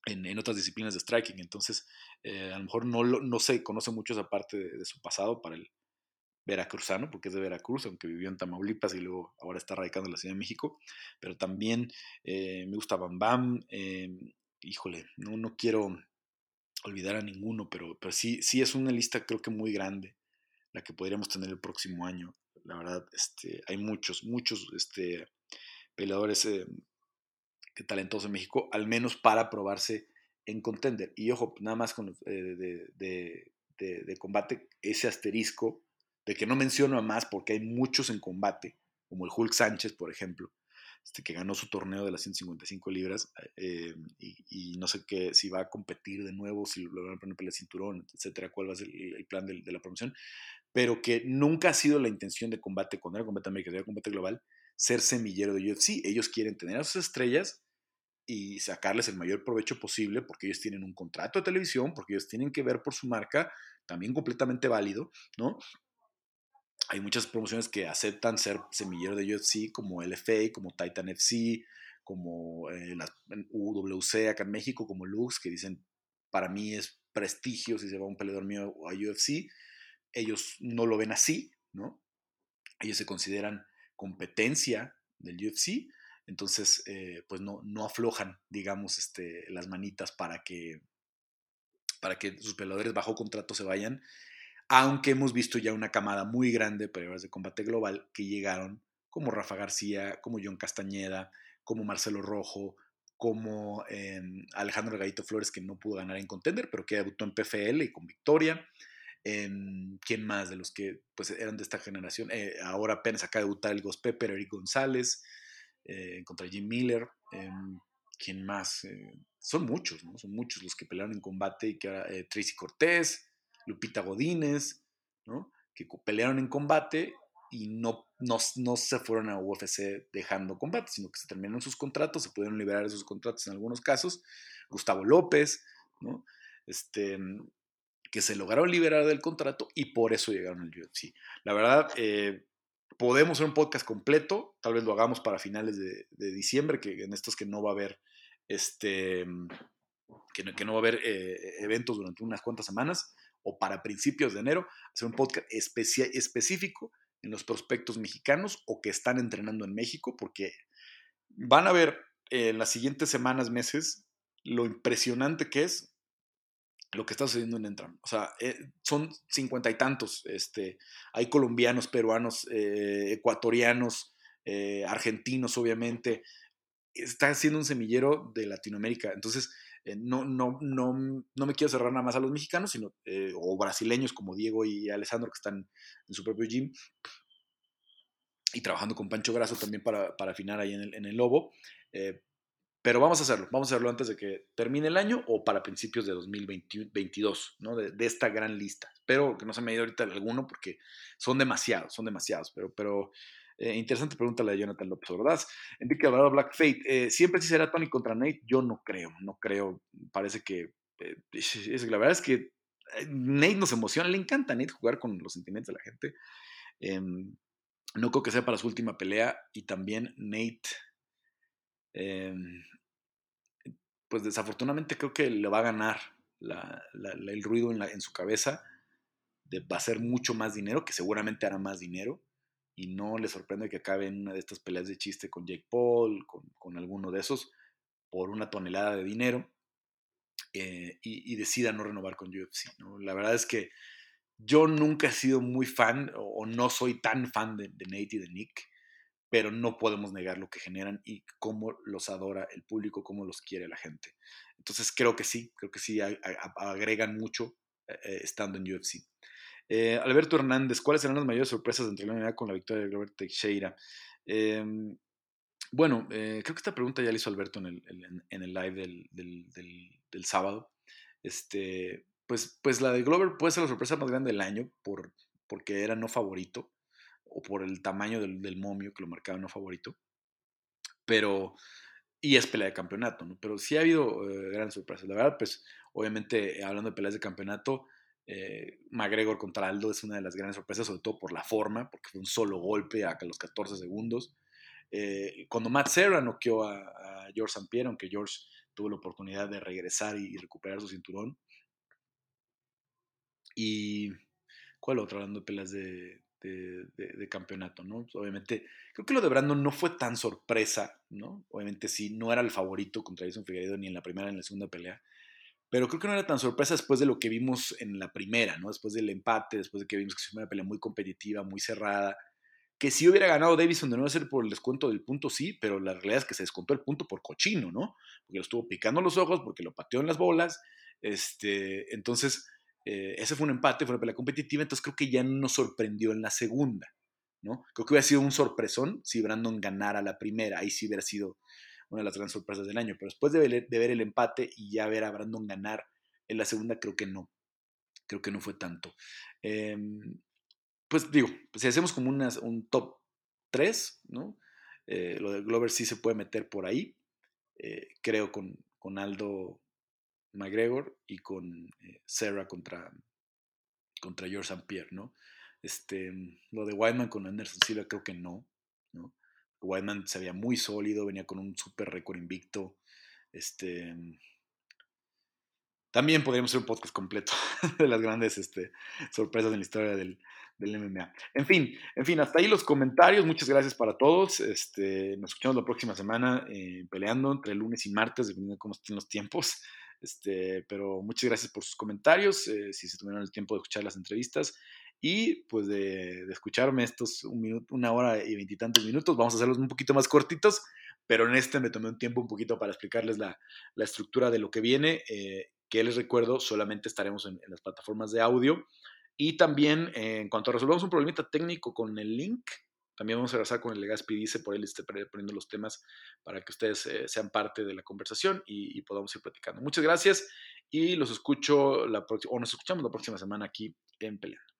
en, otras disciplinas de striking, entonces eh, a lo mejor no, no se conoce mucho esa parte de, de, su pasado para el, veracruzano, porque es de Veracruz, aunque vivió en Tamaulipas y luego ahora está radicando en la Ciudad de México, pero también eh, me gusta Bam Bam, eh, híjole, no, no quiero olvidar a ninguno, pero, pero sí, sí es una lista creo que muy grande la que podríamos tener el próximo año. La verdad, este, hay muchos, muchos este, peleadores eh, talentosos en México, al menos para probarse en contender. Y ojo, nada más con eh, de, de, combate, ese asterisco de que no menciono a más porque hay muchos en combate, como el Hulk Sánchez, por ejemplo, este, que ganó su torneo de las 155 libras eh, y, y, no sé qué, si va a competir de nuevo, si lo van a poner el cinturón, etcétera, cuál va a ser el, plan de, de, la promoción, pero que nunca ha sido la intención de combate, cuando era combate americano, era combate global, ser semillero de UFC. Ellos quieren tener a sus estrellas y sacarles el mayor provecho posible porque ellos tienen un contrato de televisión, porque ellos tienen que ver por su marca, también completamente válido, ¿no? hay muchas promociones que aceptan ser semillero de UFC, como LFA, como Titan FC, como eh, la UWC acá en México, como Lux, que dicen, para mí es prestigio si se va un peleador mío a UFC. Ellos no lo ven así, ¿no? Ellos se consideran competencia del UFC, entonces, eh, pues no, no aflojan, digamos, este, las manitas para que, para que sus peleadores bajo contrato se vayan aunque hemos visto ya una camada muy grande de peleadores de combate global que llegaron, como Rafa García, como John Castañeda, como Marcelo Rojo, como eh, Alejandro Gallito Flores, que no pudo ganar en contender, pero que debutó en PFL y con victoria. Eh, ¿Quién más de los que pues, eran de esta generación? Eh, ahora apenas acaba de debutar el Ghost Pepper, Eric González, eh, contra Jim Miller. Em, ¿Quién más? Eh, son muchos, ¿no? Son muchos los que pelearon en combate y que ahora Tracy Cortés, Lupita Godínez, que pelearon en combate y no, no, no, se fueron a UFC dejando combate, sino que se terminaron sus contratos, se pudieron liberar esos contratos en algunos casos. Gustavo López, este, que se lograron liberar del contrato y por eso llegaron al UFC. La verdad, eh, podemos hacer un podcast completo, tal vez lo hagamos para finales de, diciembre, que en estos que no va a haber este que no, que no va a haber eh, eventos durante unas cuantas semanas o para principios de enero, hacer un podcast específico en los prospectos mexicanos o que están entrenando en México, porque van a ver en las siguientes semanas, meses, lo impresionante que es lo que está sucediendo en Entram. O sea, eh, son cincuenta y tantos. Este, hay colombianos, peruanos, eh, ecuatorianos, eh, argentinos, obviamente. Está siendo un semillero de Latinoamérica. Entonces, no, no, no, no, me quiero cerrar nada más a los mexicanos, sino, o brasileños como Diego y Alessandro que están en su propio gym y trabajando con Pancho Graso también para, para afinar ahí en el, en el Lobo. Eh, pero vamos a hacerlo, vamos a hacerlo antes de que termine el año o para principios de 2022, ¿no? De, esta gran lista. Espero que no se me haya ido ahorita alguno porque son demasiados, son demasiados, pero, pero eh, interesante pregunta la de Jonathan López Ordaz. Enrique Alvarado Black Fate, eh, ¿siempre sí será Tony contra Nate? Yo no creo, no creo, parece que, eh, la verdad es que Nate nos emociona, le encanta a Nate jugar con los sentimientos de la gente. Em, no creo que sea para su última pelea y también Nate Em, pues desafortunadamente creo que le va a ganar el ruido en, su cabeza. De, va a ser mucho más dinero, que seguramente hará más dinero. Y no le sorprende que acabe en una de estas peleas de chiste con Jake Paul, con, alguno de esos, por una tonelada de dinero. Eh, y, decida no renovar con UFC. La verdad es que yo nunca he sido muy fan o, no soy tan fan de, de Nate y de Nick pero no podemos negar lo que generan y cómo los adora el público, cómo los quiere la gente. Entonces creo que sí, creo que sí agregan mucho eh, eh, estando en UFC. Eh, Alberto Hernández, ¿cuáles serán las mayores sorpresas de la unidad con la victoria de Robert Teixeira? Em, bueno, creo que esta pregunta ya la hizo Alberto en el, live del, sábado. Este, pues, pues la de Glover puede ser la sorpresa más grande del año por, porque era no favorito o por el tamaño del, momio que lo marcaba no favorito. Pero, y es pelea de campeonato, ¿no? Pero sí ha habido eh, grandes sorpresas. La verdad, pues, obviamente, hablando de peleas de campeonato, eh, McGregor contra Aldo es una de las grandes sorpresas, sobre todo por la forma, porque fue un solo golpe a los 14 segundos. Eh, cuando Matt Serra noqueó a, a George St. Pierre, aunque George tuvo la oportunidad de regresar y, recuperar su cinturón. Y, ¿cuál otro? Hablando de peleas de, de, campeonato, ¿no? Obviamente, creo que lo de Brandon no fue tan sorpresa, ¿no? Obviamente sí, no era el favorito contra Jason Figueiredo ni en la primera ni en la segunda pelea, pero creo que no era tan sorpresa después de lo que vimos en la primera, ¿no? Después del empate, después de que vimos que fue una pelea muy competitiva, muy cerrada, que si hubiera ganado Davison de no ser por el descuento del punto, sí, pero la realidad es que se descontó el punto por cochino, ¿no? Porque lo estuvo picando los ojos, porque lo pateó en las bolas, este, entonces eh, ese fue un empate, fue una pelea competitiva, entonces creo que ya nos sorprendió en la segunda, ¿no? Creo que hubiera sido un sorpresón si Brandon ganara la primera, ahí sí hubiera sido una de las grandes sorpresas del año, pero después de ver, el empate y ya ver a Brandon ganar en la segunda, creo que no, creo que no fue tanto. Em, pues digo, si hacemos como un top 3, ¿no? Eh, lo de Glover sí se puede meter por ahí, eh, creo con, con Aldo McGregor y con eh, Sarah contra, contra George St. Pierre, ¿no? Este, lo de Whiteman con Anderson Silva creo que no, ¿no? Whiteman se veía muy sólido, venía con un super récord invicto. Este, también podríamos hacer un podcast completo de las grandes este, sorpresas en la historia del, del, MMA. En fin, en fin, hasta ahí los comentarios. Muchas gracias para todos. Este, nos escuchamos la próxima semana eh, peleando entre lunes y martes, dependiendo de cómo estén los tiempos. Este, pero muchas gracias por sus comentarios, eh, si se tuvieron el tiempo de escuchar las entrevistas y pues de, escucharme estos un minuto, una hora y veintitantos minutos. Vamos a hacerlos un poquito más cortitos, pero en este me tomé un tiempo un poquito para explicarles la, la estructura de lo que viene, eh, que les recuerdo, solamente estaremos en, las plataformas de audio. Y también eh, en cuanto resolvamos un problemita técnico con el link, también vamos a regresar con el Legaspi Dice, por él esté poniendo los temas para que ustedes eh, sean parte de la conversación y, podamos ir platicando. Muchas gracias y los escucho la próxima, o nos escuchamos la próxima semana aquí en Peleando.